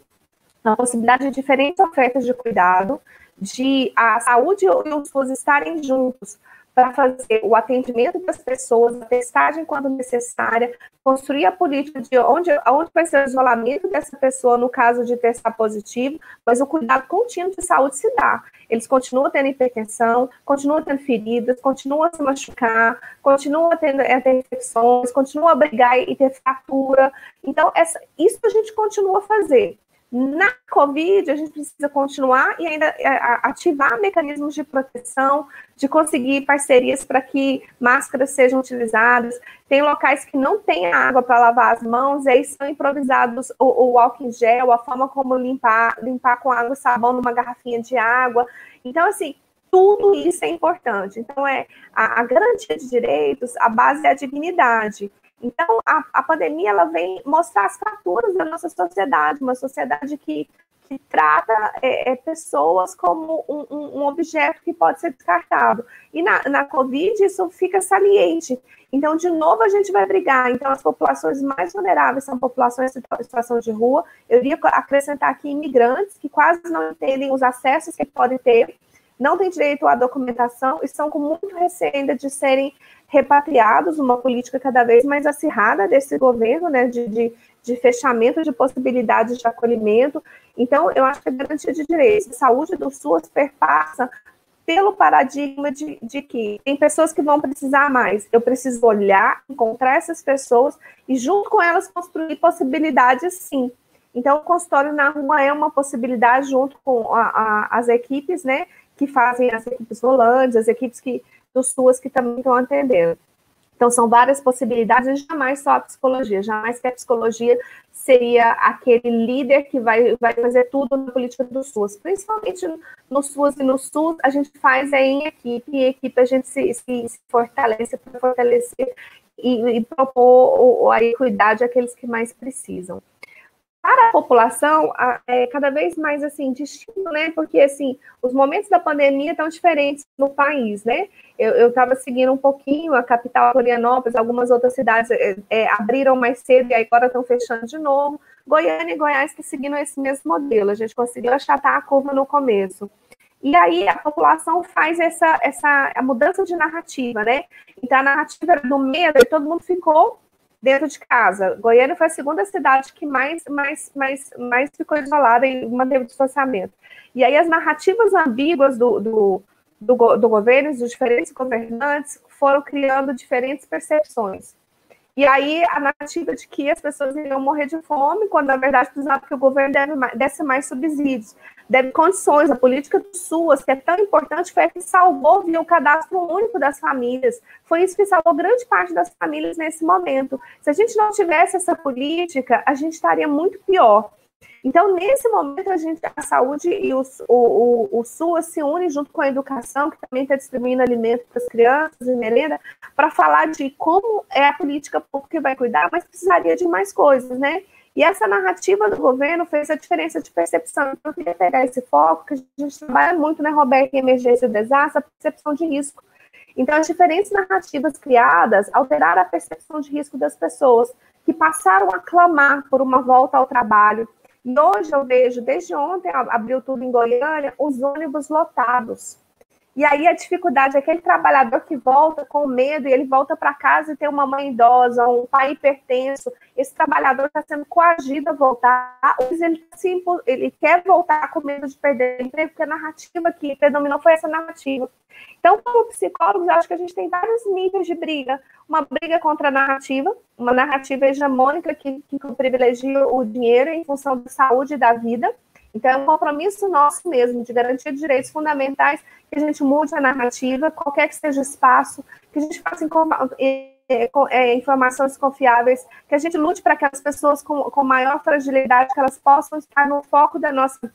uma possibilidade de diferentes ofertas de cuidado, de a saúde e o SUS estarem juntos para fazer o atendimento das pessoas, a testagem quando necessária, construir a política de onde, onde vai ser o isolamento dessa pessoa no caso de testar positivo, mas o cuidado contínuo de saúde se dá. Eles continuam tendo hipertensão, continuam tendo feridas, continuam a se machucar, continuam tendo, a ter infecções, continuam a brigar e ter fratura. Então, essa, isso a gente continua a fazer. Na Covid, a gente precisa continuar e ainda é, ativar mecanismos de proteção, de conseguir parcerias para que máscaras sejam utilizadas. Tem locais que não têm água para lavar as mãos, e aí são improvisados o, o álcool em gel, a forma como limpar, limpar com água e sabão numa garrafinha de água. Então, assim, tudo isso é importante. Então, é a, a garantia de direitos, a base é a dignidade. Então, a, a pandemia ela vem mostrar as fraturas da nossa sociedade, uma sociedade que, que trata é, é, pessoas como um, um, objeto que pode ser descartado. E na, na Covid isso fica saliente. Então, de novo, a gente vai brigar. Então, as populações mais vulneráveis são populações em situação de rua. Eu iria acrescentar aqui imigrantes, que quase não entendem os acessos que podem ter, não têm direito à documentação e estão com muito receio de serem repatriados, uma política cada vez mais acirrada desse governo, né, de, de, de, fechamento de possibilidades de acolhimento. Então, eu acho que a garantia de direitos, a saúde do SUS perpassa pelo paradigma de, de que tem pessoas que vão precisar mais. Eu preciso olhar, encontrar essas pessoas e, junto com elas, construir possibilidades, sim. Então, o consultório na rua é uma possibilidade, junto com a, a, as equipes, né, que fazem as equipes volantes, as equipes que dos SUAS que também estão atendendo. Então, são várias possibilidades, jamais só a psicologia, jamais que a psicologia seria aquele líder que vai, vai fazer tudo na política do SUS. Principalmente no SUS e no SUS, a gente faz é em equipe, e equipe a gente se, se, se fortalece para fortalecer e, e propor ou, aí cuidar de aqueles que mais precisam. Para a população é cada vez mais assim distinto, né? Porque assim os momentos da pandemia estão diferentes no país, né? Eu estava seguindo um pouquinho a capital Florianópolis, algumas outras cidades é, é, abriram mais cedo e agora estão fechando de novo. Goiânia e Goiás que seguindo esse mesmo modelo. A gente conseguiu achatar a curva no começo. E aí a população faz essa, essa a mudança de narrativa, né? Então a narrativa do medo todo mundo ficou dentro de casa. Goiânia foi a segunda cidade que mais, mais, mais, mais ficou isolada e manteve distanciamento. E aí as narrativas ambíguas do, do, do, do governo, dos diferentes governantes, foram criando diferentes percepções. E aí a narrativa de que as pessoas iriam morrer de fome, quando na verdade precisava que o governo desse mais subsídios, deve condições. A política do SUAS, que é tão importante, foi a que salvou o cadastro único das famílias. Foi isso que salvou grande parte das famílias nesse momento. Se a gente não tivesse essa política, a gente estaria muito pior. Então, nesse momento, a gente, a saúde e o, o, o, o SUAS se unem junto com a educação, que também está distribuindo alimento para as crianças e merenda, para falar de como é a política pública que vai cuidar, mas precisaria de mais coisas, né? E essa narrativa do governo fez a diferença de percepção. Então, eu queria pegar esse foco, que a gente trabalha muito, né, Roberto, em emergência e desastre, a percepção de risco. Então, as diferentes narrativas criadas alteraram a percepção de risco das pessoas, que passaram a clamar por uma volta ao trabalho, e hoje eu vejo, desde ontem, abriu tudo em Goiânia, os ônibus lotados. E aí a dificuldade é aquele trabalhador que volta com medo e ele volta para casa e tem uma mãe idosa, um pai hipertenso. Esse trabalhador está sendo coagido a voltar, ou ele, sim, ele quer voltar com medo de perder o emprego, porque a narrativa que predominou foi essa narrativa. Então, como psicólogos, acho que a gente tem vários níveis de briga. Uma briga contra a narrativa, uma narrativa hegemônica que, que privilegia o dinheiro em função da saúde e da vida. Então, é um compromisso nosso mesmo de garantir direitos fundamentais, que a gente mude a narrativa, qualquer que seja o espaço, que a gente faça é, informações confiáveis, que a gente lute para que as pessoas com, com maior fragilidade, que elas possam estar no foco da nossa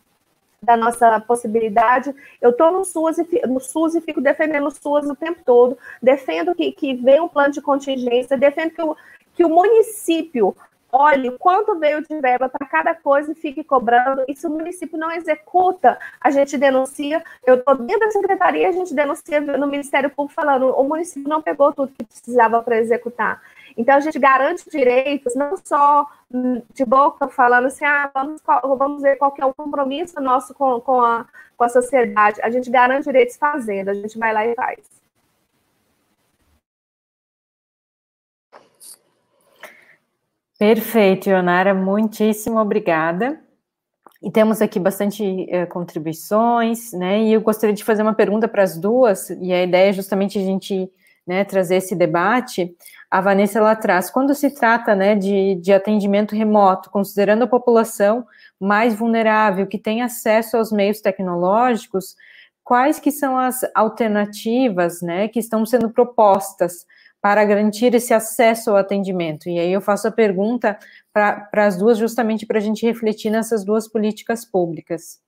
da nossa possibilidade. Eu estou no SUS, e, no SUS e fico defendendo o SUS o tempo todo, defendo que, que venha um plano de contingência, defendo que o, que o município olhe quanto veio de verba para cada coisa e fique cobrando. E se o município não executa, a gente denuncia. Eu estou dentro da secretaria, a gente denuncia no Ministério Público falando o município não pegou tudo que precisava para executar. Então, a gente garante direitos, não só de boca falando assim, ah, vamos, vamos ver qual é o compromisso nosso com, com, a, com a sociedade. A gente garante direitos fazendo, a gente vai lá e faz. Perfeito, Ionara, muitíssimo obrigada. E temos aqui bastante eh, contribuições, né? E eu gostaria de fazer uma pergunta para as duas, e a ideia é justamente a gente né, trazer esse debate a Vanessa ela traz, quando se trata né, de, de atendimento remoto, considerando a população mais vulnerável, que tem acesso aos meios tecnológicos, quais que são as alternativas né, que estão sendo propostas para garantir esse acesso ao atendimento? E aí eu faço a pergunta para as duas, justamente para a gente refletir nessas duas políticas públicas.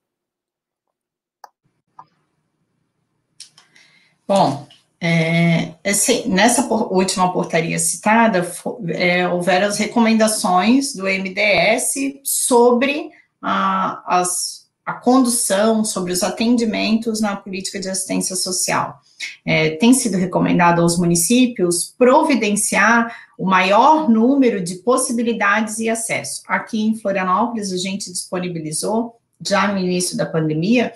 Bom, é, assim, nessa por, última portaria citada, é, houveram as recomendações do MDS sobre a, as, a condução, sobre os atendimentos na política de assistência social. É, tem sido recomendado aos municípios providenciar o maior número de possibilidades e acesso. Aqui em Florianópolis, a gente disponibilizou, já no início da pandemia,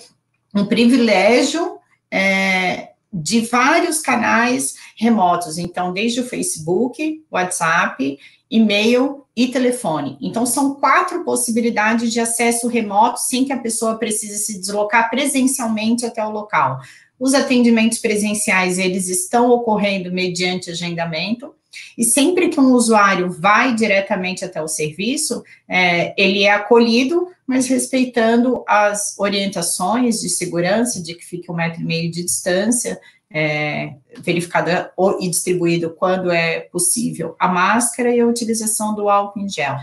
um privilégio é, de vários canais remotos, então desde o Facebook, WhatsApp, e-mail e telefone. Então são quatro possibilidades de acesso remoto sem que a pessoa precise se deslocar presencialmente até o local. Os atendimentos presenciais, eles estão ocorrendo mediante agendamento, e sempre que um usuário vai diretamente até o serviço, é, ele é acolhido, mas respeitando as orientações de segurança, de que fique um metro e meio de distância, é, verificada e distribuído quando é possível a máscara e a utilização do álcool em gel.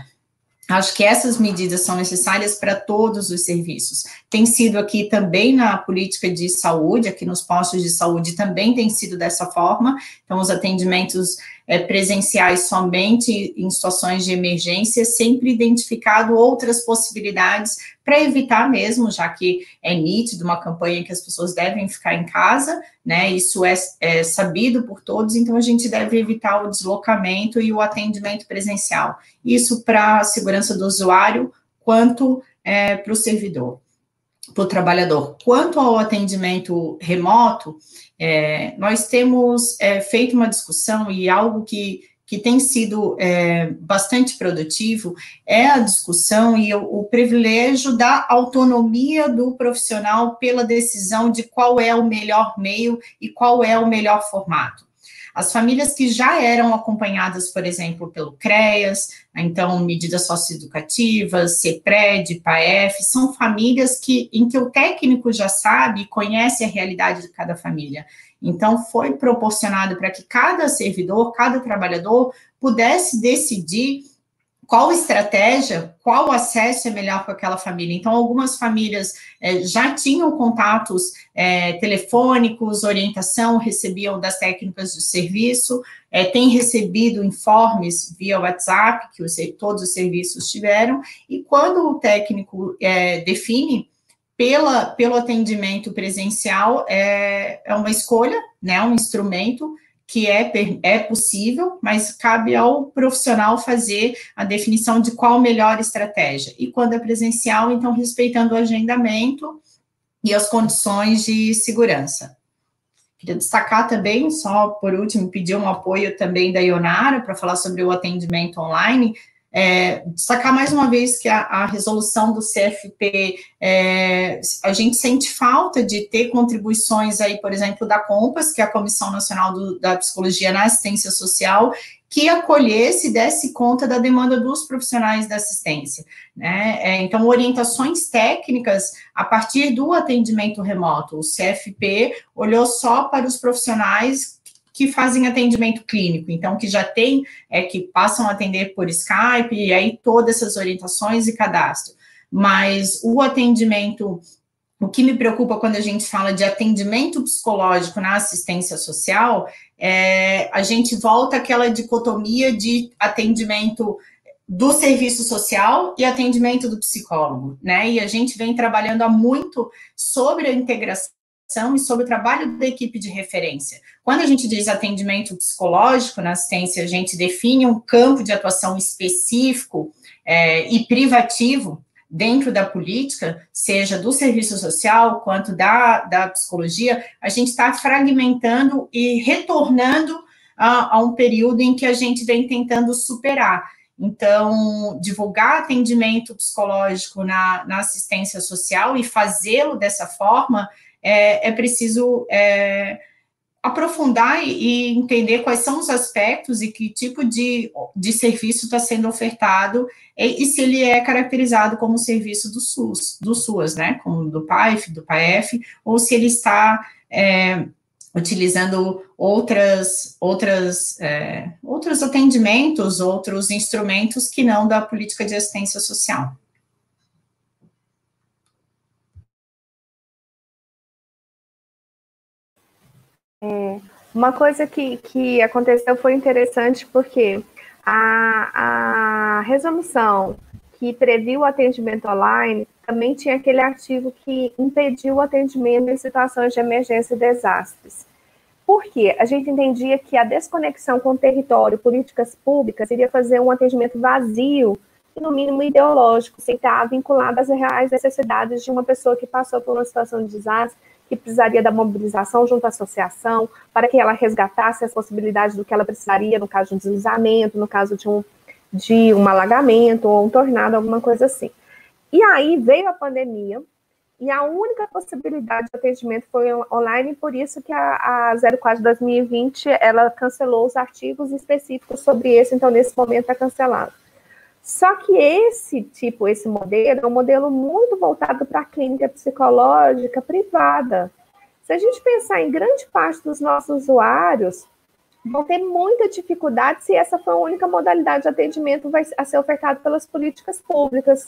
Acho que essas medidas são necessárias para todos os serviços. Tem sido aqui também na política de saúde, aqui nos postos de saúde também tem sido dessa forma. Então, os atendimentos é, presenciais somente em situações de emergência, sempre identificado outras possibilidades para evitar mesmo, já que é nítido uma campanha que as pessoas devem ficar em casa, né? Isso é, é sabido por todos, então a gente deve evitar o deslocamento e o atendimento presencial. Isso para a segurança do usuário, quanto é, para o servidor para o trabalhador. Quanto ao atendimento remoto, é, nós temos é, feito uma discussão e algo que, que tem sido é, bastante produtivo é a discussão e o, o privilégio da autonomia do profissional pela decisão de qual é o melhor meio e qual é o melhor formato. As famílias que já eram acompanhadas, por exemplo, pelo CREAS, né, então medidas socioeducativas, CEPRED, PAEF, são famílias que, em que o técnico já sabe e conhece a realidade de cada família. Então, foi proporcionado para que cada servidor, cada trabalhador pudesse decidir qual estratégia, qual acesso é melhor para aquela família. Então, algumas famílias é, já tinham contatos é, telefônicos, orientação, recebiam das técnicas do serviço, é, têm recebido informes via WhatsApp, que os, todos os serviços tiveram, e quando o técnico define pela, pelo atendimento presencial, é, é uma escolha, né, um instrumento, que é, é possível, mas cabe ao profissional fazer a definição de qual melhor estratégia. E quando é presencial, então, respeitando o agendamento e as condições de segurança. Queria destacar também, só por último, pedir um apoio também da Ionara para falar sobre o atendimento online. É, destacar mais uma vez que a, a resolução do CFP, é, a gente sente falta de ter contribuições aí, por exemplo, da COMPAS, que é a Comissão Nacional do, da Psicologia na Assistência Social, que acolhesse e desse conta da demanda dos profissionais da assistência. Né? É, então, orientações técnicas a partir do atendimento remoto. O CFP olhou só para os profissionais que fazem atendimento clínico, então que já tem, é, que passam a atender por Skype, e aí todas essas orientações e cadastro. Mas o atendimento, o que me preocupa quando a gente fala de atendimento psicológico na assistência social, é, a gente volta àquela dicotomia de atendimento do serviço social e atendimento do psicólogo, né? E a gente vem trabalhando há muito sobre a integração e sobre o trabalho da equipe de referência. Quando a gente diz atendimento psicológico na assistência, a gente define um campo de atuação específico é, e privativo dentro da política, seja do serviço social quanto da, da psicologia, a gente está fragmentando e retornando a, a um período em que a gente vem tentando superar. Então, divulgar atendimento psicológico na, na assistência social e fazê-lo dessa forma é, é preciso é, aprofundar e, entender quais são os aspectos e que tipo de, de serviço está sendo ofertado e, e, se ele é caracterizado como serviço do SUS, do SUAS, né, como do PAIF, do PAEF, ou se ele está é, utilizando outras, outras, é, outros atendimentos, outros instrumentos que não da política de assistência social. É, uma coisa que, que aconteceu foi interessante porque a, a resolução que previu o atendimento online também tinha aquele artigo que impediu o atendimento em situações de emergência e desastres. Por quê? A gente entendia que a desconexão com o território, políticas públicas, iria fazer um atendimento vazio e, no mínimo, ideológico, sem estar vinculado às reais necessidades de uma pessoa que passou por uma situação de desastre que precisaria da mobilização junto à associação, para que ela resgatasse as possibilidades do que ela precisaria no caso de um deslizamento, no caso de um, de um alagamento ou um tornado, alguma coisa assim. E aí veio a pandemia, e a única possibilidade de atendimento foi online, por isso que a, a 04 de 2020 ela cancelou os artigos específicos sobre esse, então nesse momento está cancelado. Só que esse tipo, esse modelo, é um modelo muito voltado para a clínica psicológica privada. Se a gente pensar em grande parte dos nossos usuários, vão ter muita dificuldade se essa for a única modalidade de atendimento vai, a ser ofertado pelas políticas públicas.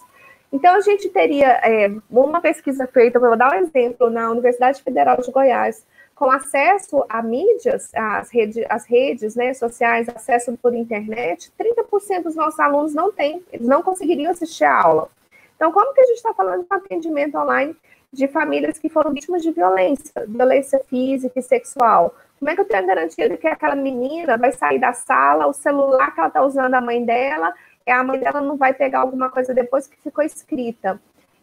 Então, a gente teria é, uma pesquisa feita, vou dar um exemplo, na Universidade Federal de Goiás, com acesso a mídias, as redes, as redes né, sociais, acesso por internet, 30% dos nossos alunos não têm, eles não conseguiriam assistir a aula. Então, como que a gente está falando de atendimento online de famílias que foram vítimas de violência, violência física e sexual? Como é que eu tenho a garantia de que aquela menina vai sair da sala, o celular que ela está usando a mãe dela, a mãe dela não vai pegar alguma coisa depois que ficou escrita?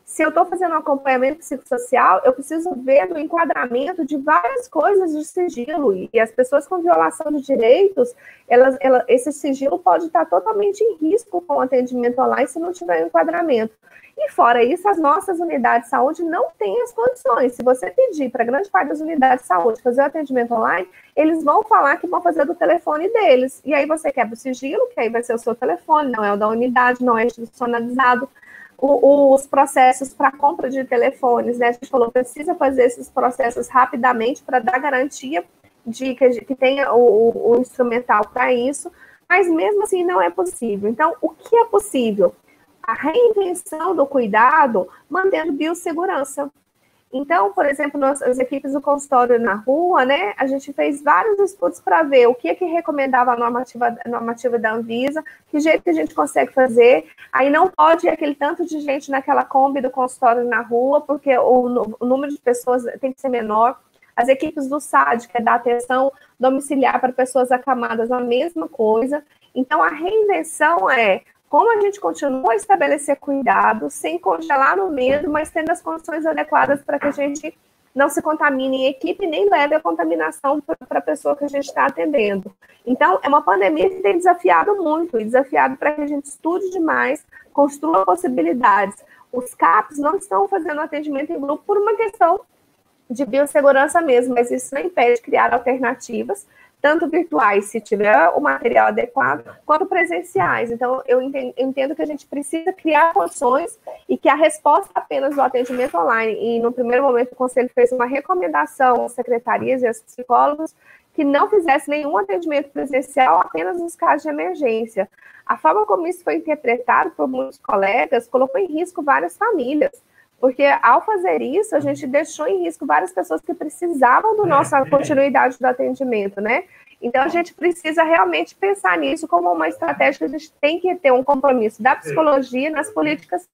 Se eu estou fazendo um acompanhamento psicossocial, eu preciso ver no enquadramento de várias coisas de sigilo. E as pessoas com violação de direitos, elas, elas, esse sigilo pode estar totalmente em risco com o atendimento online se não tiver um enquadramento. E fora isso, as nossas unidades de saúde não têm as condições. Se você pedir para grande parte das unidades de saúde fazer o atendimento online, eles vão falar que vão fazer do telefone deles. E aí você quebra o sigilo, que aí vai ser o seu telefone, não é o da unidade, não é institucionalizado o, os processos para compra de telefones, né? A gente falou precisa fazer esses processos rapidamente para dar garantia de que, que tenha o, o instrumental para isso, mas mesmo assim não é possível. Então, o que é possível? A reinvenção do cuidado mantendo biossegurança. Então, por exemplo, as equipes do consultório na rua, né, a gente fez vários estudos para ver o que é que recomendava a normativa, a normativa da Anvisa, que jeito que a gente consegue fazer. Aí não pode aquele tanto de gente naquela Kombi do consultório na rua, porque o, o número de pessoas tem que ser menor. As equipes do SAD, que é da atenção domiciliar para pessoas acamadas, a mesma coisa. Então, a reinvenção é como a gente continua a estabelecer cuidado, sem congelar no medo, mas tendo as condições adequadas para que a gente não se contamine em equipe nem leve a contaminação para a pessoa que a gente está atendendo. Então, é uma pandemia que tem desafiado muito, e desafiado para que a gente estude demais, construa possibilidades. Os CAPs não estão fazendo atendimento em grupo por uma questão de biossegurança mesmo, mas isso não impede criar alternativas tanto virtuais, se tiver o material adequado, quanto presenciais. Então, eu entendo que a gente precisa criar condições e que a resposta apenas do atendimento online, e no primeiro momento o Conselho fez uma recomendação às secretarias e aos psicólogos que não fizesse nenhum atendimento presencial apenas nos casos de emergência. A forma como isso foi interpretado por muitos colegas colocou em risco várias famílias. Porque ao fazer isso, a gente deixou em risco várias pessoas que precisavam da nossa continuidade do atendimento, né? Então a gente precisa realmente pensar nisso como uma estratégia que a gente tem que ter um compromisso da psicologia nas políticas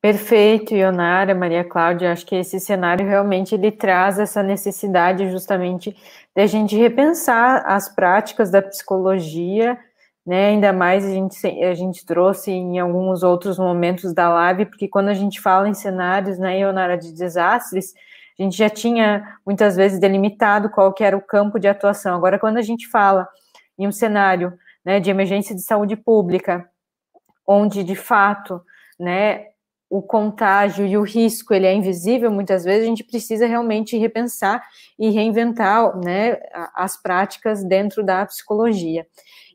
Perfeito, Ionara, Maria Cláudia, acho que esse cenário realmente ele traz essa necessidade justamente de a gente repensar as práticas da psicologia, né, ainda mais a gente, a gente trouxe em alguns outros momentos da live, porque quando a gente fala em cenários, né, Ionara, de desastres, a gente já tinha muitas vezes delimitado qual que era o campo de atuação, agora quando a gente fala em um cenário, né, de emergência de saúde pública, onde de fato, né, o contágio e o risco ele é invisível muitas vezes, a gente precisa realmente repensar e reinventar né, as práticas dentro da psicologia.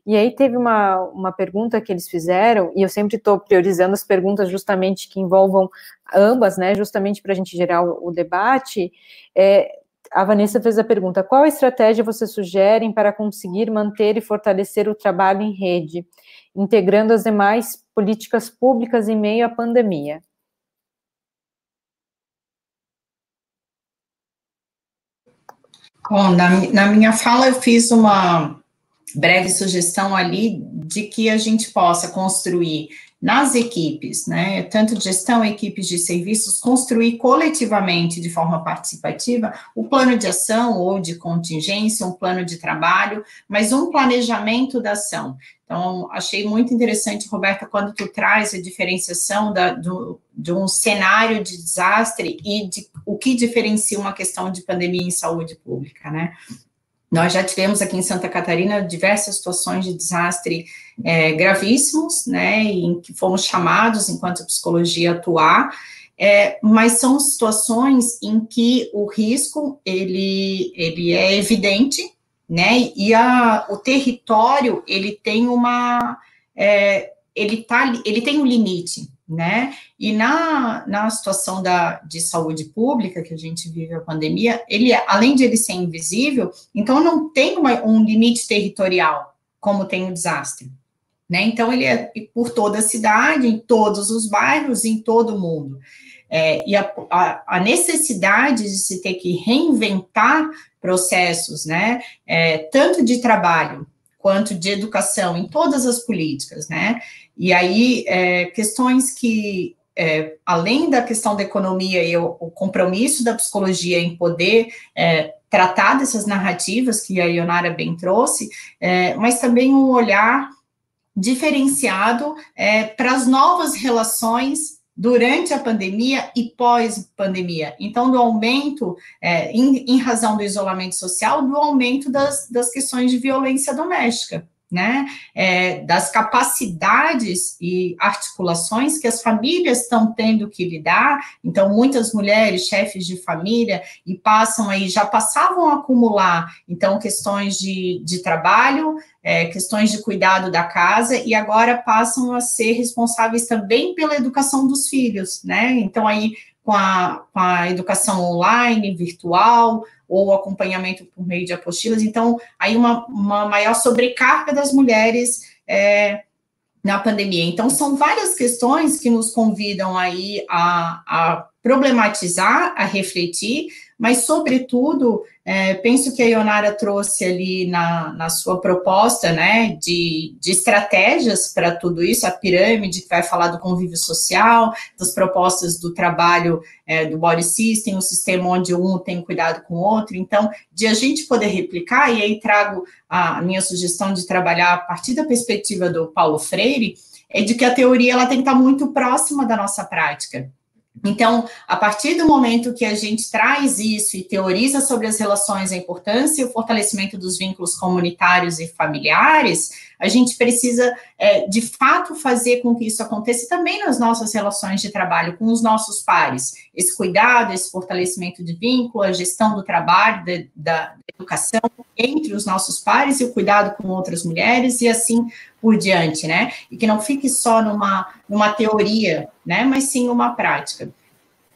E aí teve uma, uma pergunta que eles fizeram, e eu sempre estou priorizando as perguntas justamente que envolvam ambas, né, justamente para a gente gerar o, o debate. É, a Vanessa fez a pergunta: qual estratégia vocês sugerem para conseguir manter e fortalecer o trabalho em rede, integrando as demais políticas públicas em meio à pandemia? Bom, na, na minha fala eu fiz uma breve sugestão ali de que a gente possa construir nas equipes, né, tanto gestão, equipes de serviços, construir coletivamente, de forma participativa, o plano de ação ou de contingência, um plano de trabalho, mas um planejamento da ação. Então, achei muito interessante, Roberta, quando tu traz a diferenciação da, do, de um cenário de desastre e de o que diferencia uma questão de pandemia em saúde pública, né? Nós já tivemos aqui em Santa Catarina diversas situações de desastre é, gravíssimos, né, em que fomos chamados, enquanto psicologia, atuar, é, mas são situações em que o risco, ele, ele é evidente, né, e a, o território, ele tem uma, é, ele, tá, ele tem um limite, né? E na, na situação da, de saúde pública que a gente vive a pandemia, ele, além de ele ser invisível, então não tem uma, um limite territorial, como tem o desastre. Né? Então, ele é por toda a cidade, em todos os bairros, em todo o mundo. É, e a, a, a, necessidade de se ter que reinventar processos, né, é, tanto de trabalho quanto de educação em todas as políticas, né, e aí é, questões que, é, além da questão da economia e o, o, compromisso da psicologia em poder é, tratar dessas narrativas que a Ionara bem trouxe, é, mas também um olhar diferenciado para as novas relações durante a pandemia e pós-pandemia. Então, do aumento, é, em, em, razão do isolamento social, do aumento das, das questões de violência doméstica né, é, das capacidades e articulações que as famílias estão tendo que lidar. Então, muitas mulheres, chefes de família, e passam aí, já passavam a acumular, então, questões de, de trabalho, é, questões de cuidado da casa, e agora passam a ser responsáveis também pela educação dos filhos, né? Então, aí, com a, com a educação online, virtual, ou acompanhamento por meio de apostilas. Então, aí uma, uma maior sobrecarga das mulheres é, na pandemia. Então, são várias questões que nos convidam aí a, a problematizar, a refletir, mas, sobretudo, é, penso que a Ionara trouxe ali na, na sua proposta, né, de, de estratégias para tudo isso, a pirâmide que vai falar do convívio social, das propostas do trabalho é, do body system, o sistema onde um tem cuidado com o outro, então, de a gente poder replicar, e aí trago a minha sugestão de trabalhar a partir da perspectiva do Paulo Freire, é de que a teoria ela tem que estar muito próxima da nossa prática. Então, a partir do momento que a gente traz isso e teoriza sobre as relações, a importância e o fortalecimento dos vínculos comunitários e familiares, a gente precisa, é, de fato, fazer com que isso aconteça também nas nossas relações de trabalho com os nossos pares. Esse cuidado, esse fortalecimento de vínculo, a gestão do trabalho, de, da educação entre os nossos pares e o cuidado com outras mulheres e assim por diante, né? E que não fique só numa, numa teoria, né? Mas sim uma prática.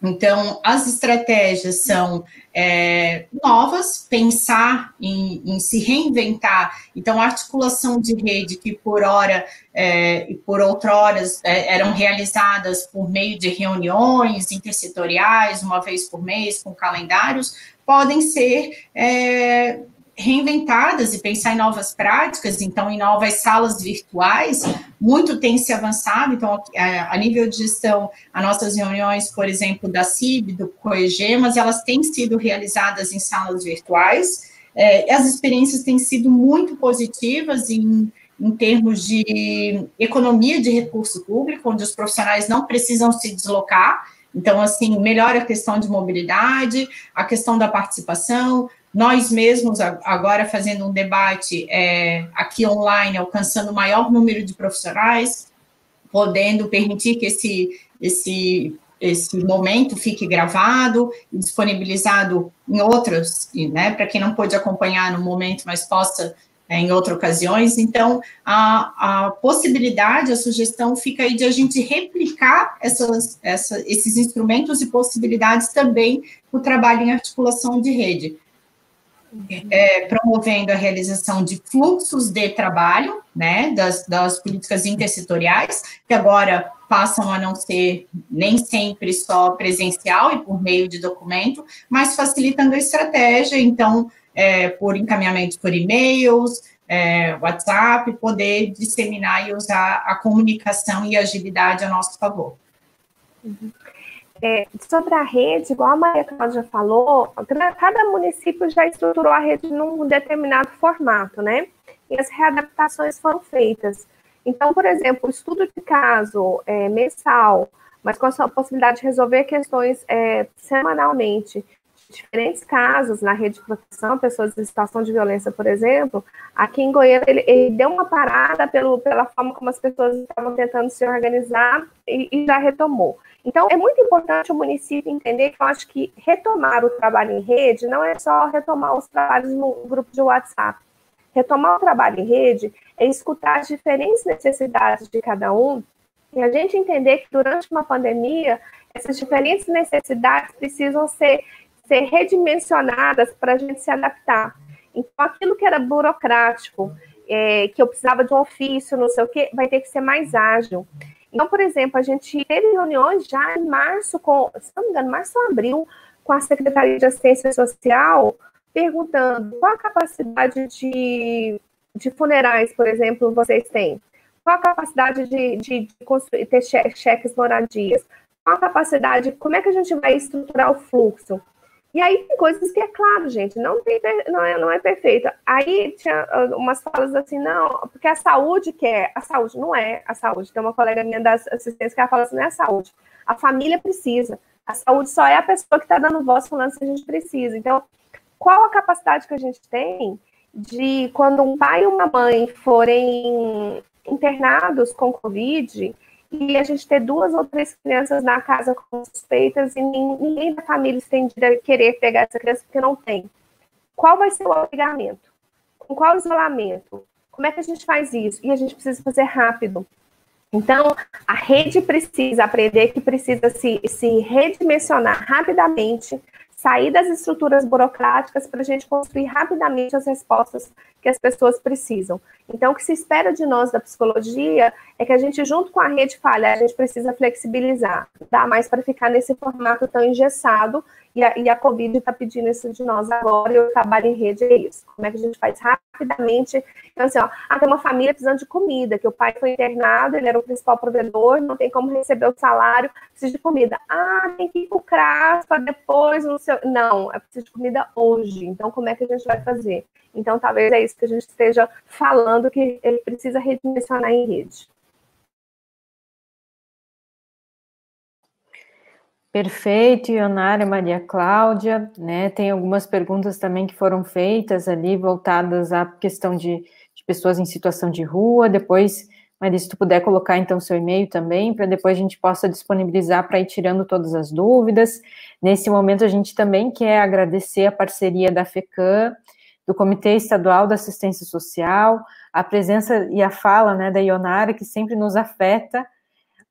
Então, as estratégias são é, novas, pensar em, em, se reinventar. Então, articulação de rede que por hora é, e por outroras é, eram realizadas por meio de reuniões intersetoriais, uma vez por mês, com calendários, podem ser é, reinventadas e pensar em novas práticas, então em novas salas virtuais, muito tem se avançado, então a, nível de gestão, as nossas reuniões, por exemplo, da CIB, do COEGEMAS, elas têm sido realizadas em salas virtuais, é, as experiências têm sido muito positivas em, em termos de economia de recurso público, onde os profissionais não precisam se deslocar, então, assim, melhora a questão de mobilidade, a questão da participação, nós mesmos, agora fazendo um debate é, aqui online, alcançando o maior número de profissionais, podendo permitir que esse, esse, esse momento fique gravado e disponibilizado em outros, né, para quem não pôde acompanhar no momento, mas possa é, em outras ocasiões. Então, a, a possibilidade, a sugestão fica aí de a gente replicar essas, essa, esses instrumentos e possibilidades também o trabalho em articulação de rede é, promovendo a realização de fluxos de trabalho, né, das, das políticas intersetoriais, que agora passam a não ser nem sempre só presencial e por meio de documento, mas facilitando a estratégia, então, é, por encaminhamento por e-mails, é, WhatsApp, poder disseminar e usar a comunicação e agilidade a nosso favor. Uhum. É, sobre a rede, igual a Maria Cláudia falou, cada município já estruturou a rede num determinado formato, né? E as readaptações foram feitas. Então, por exemplo, o estudo de caso é, mensal, mas com a possibilidade de resolver questões é, semanalmente, diferentes casos na rede de proteção, pessoas em situação de violência, por exemplo, aqui em Goiânia ele, ele deu uma parada pelo, pela forma como as pessoas estavam tentando se organizar e, e já retomou. Então, é muito importante o município entender que eu acho que retomar o trabalho em rede não é só retomar os trabalhos no grupo de WhatsApp. Retomar o trabalho em rede é escutar as diferentes necessidades de cada um e a gente entender que durante uma pandemia, essas diferentes necessidades precisam ser, ser redimensionadas para a gente se adaptar. Então, aquilo que era burocrático, é, que eu precisava de um ofício, não sei o quê, vai ter que ser mais ágil. Então, por exemplo, a gente teve reuniões já em março, com, se não me engano, março ou abril, com a Secretaria de Assistência Social, perguntando qual a capacidade de, de funerais, por exemplo, vocês têm? Qual a capacidade de, de, de construir, ter cheques moradias? Qual a capacidade, como é que a gente vai estruturar o fluxo? E aí tem coisas que é claro, gente, não, tem, não, é, não é perfeita. Aí tinha ah, umas falas assim, não, porque a saúde quer, a saúde não é a saúde. Tem uma colega minha das assistências que ela fala assim, não é a saúde. A família precisa. A saúde só é a pessoa que está dando voz falando se a gente precisa. Então, qual a capacidade que a gente tem de, quando um pai e uma mãe forem internados com Covid, e a gente ter duas ou três crianças na casa com suspeitas e ninguém da família estende a querer pegar essa criança porque não tem. Qual vai ser o abrigamento? Com qual isolamento? Como é que a gente faz isso? E a gente precisa fazer rápido. Então, a rede precisa aprender que precisa se, se redimensionar rapidamente sair das estruturas burocráticas para a gente construir rapidamente as respostas que as pessoas precisam. Então, o que se espera de nós da psicologia é que a gente, junto com a rede, fale, a gente precisa flexibilizar, dá mais para ficar nesse formato tão engessado e a, e a Covid está pedindo isso de nós agora, e o trabalho em rede é isso. Como é que a gente faz rapidamente? Então, assim, ó, ah, tem uma família precisando de comida, que o pai foi internado, ele era o principal provedor, não tem como receber o salário, precisa de comida. Ah, tem que ir para o CRAS para depois, não sei. Não, é preciso de comida hoje. Então, como é que a gente vai fazer? Então, talvez é isso que a gente esteja falando, que ele precisa redimensionar em rede. Perfeito, Ionara, Maria Cláudia, né? Tem algumas perguntas também que foram feitas ali, voltadas à questão de, de pessoas em situação de rua. Depois, Maria, se tu puder colocar então seu e-mail também, para depois a gente possa disponibilizar para ir tirando todas as dúvidas. Nesse momento, a gente também quer agradecer a parceria da FECAM, do Comitê Estadual da Assistência Social, a presença e a fala né, da Ionara, que sempre nos afeta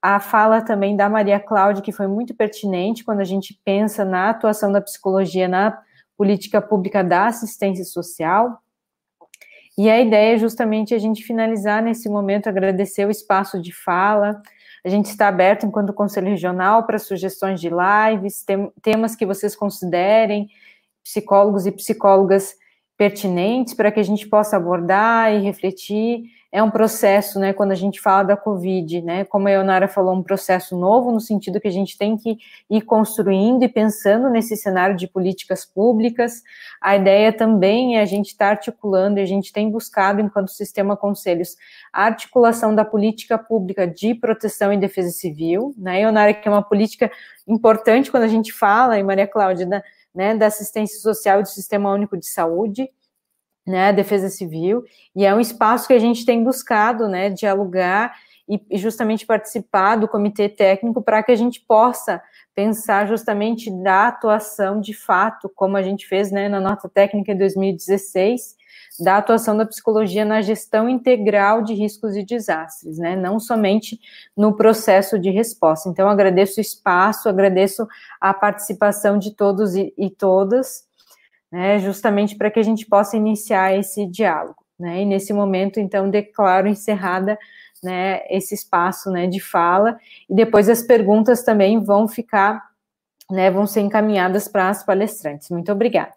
a fala também da Maria Cláudia, que foi muito pertinente quando a gente pensa na atuação da psicologia na política pública da assistência social. E a ideia é justamente a gente finalizar nesse momento, agradecer o espaço de fala. A gente está aberto, enquanto Conselho Regional, para sugestões de lives, tem, temas que vocês considerem, psicólogos e psicólogas pertinentes, para que a gente possa abordar e refletir é um processo, né, quando a gente fala da Covid, né, como a Ionara falou, um processo novo, no sentido que a gente tem que ir construindo e pensando nesse cenário de políticas públicas. A ideia também é a gente estar tá articulando, e a gente tem buscado, enquanto sistema conselhos, a articulação da política pública de proteção e defesa civil, né, Ionara, que é uma política importante quando a gente fala, e Maria Cláudia, né, da assistência social e do Sistema Único de Saúde, né, defesa civil, e é um espaço que a gente tem buscado, né, dialogar e, e justamente participar do comitê técnico para que a gente possa pensar justamente da atuação de fato, como a gente fez, né, na nota técnica em 2016, da atuação da psicologia na gestão integral de riscos e desastres, né, não somente no processo de resposta. Então, agradeço o espaço, agradeço a participação de todos e, e todas, né, justamente para que a gente possa iniciar esse diálogo. Né, e nesse momento, então, declaro encerrada né, esse espaço né, de fala, e depois as perguntas também vão ficar, né, vão ser encaminhadas para as palestrantes. Muito obrigada.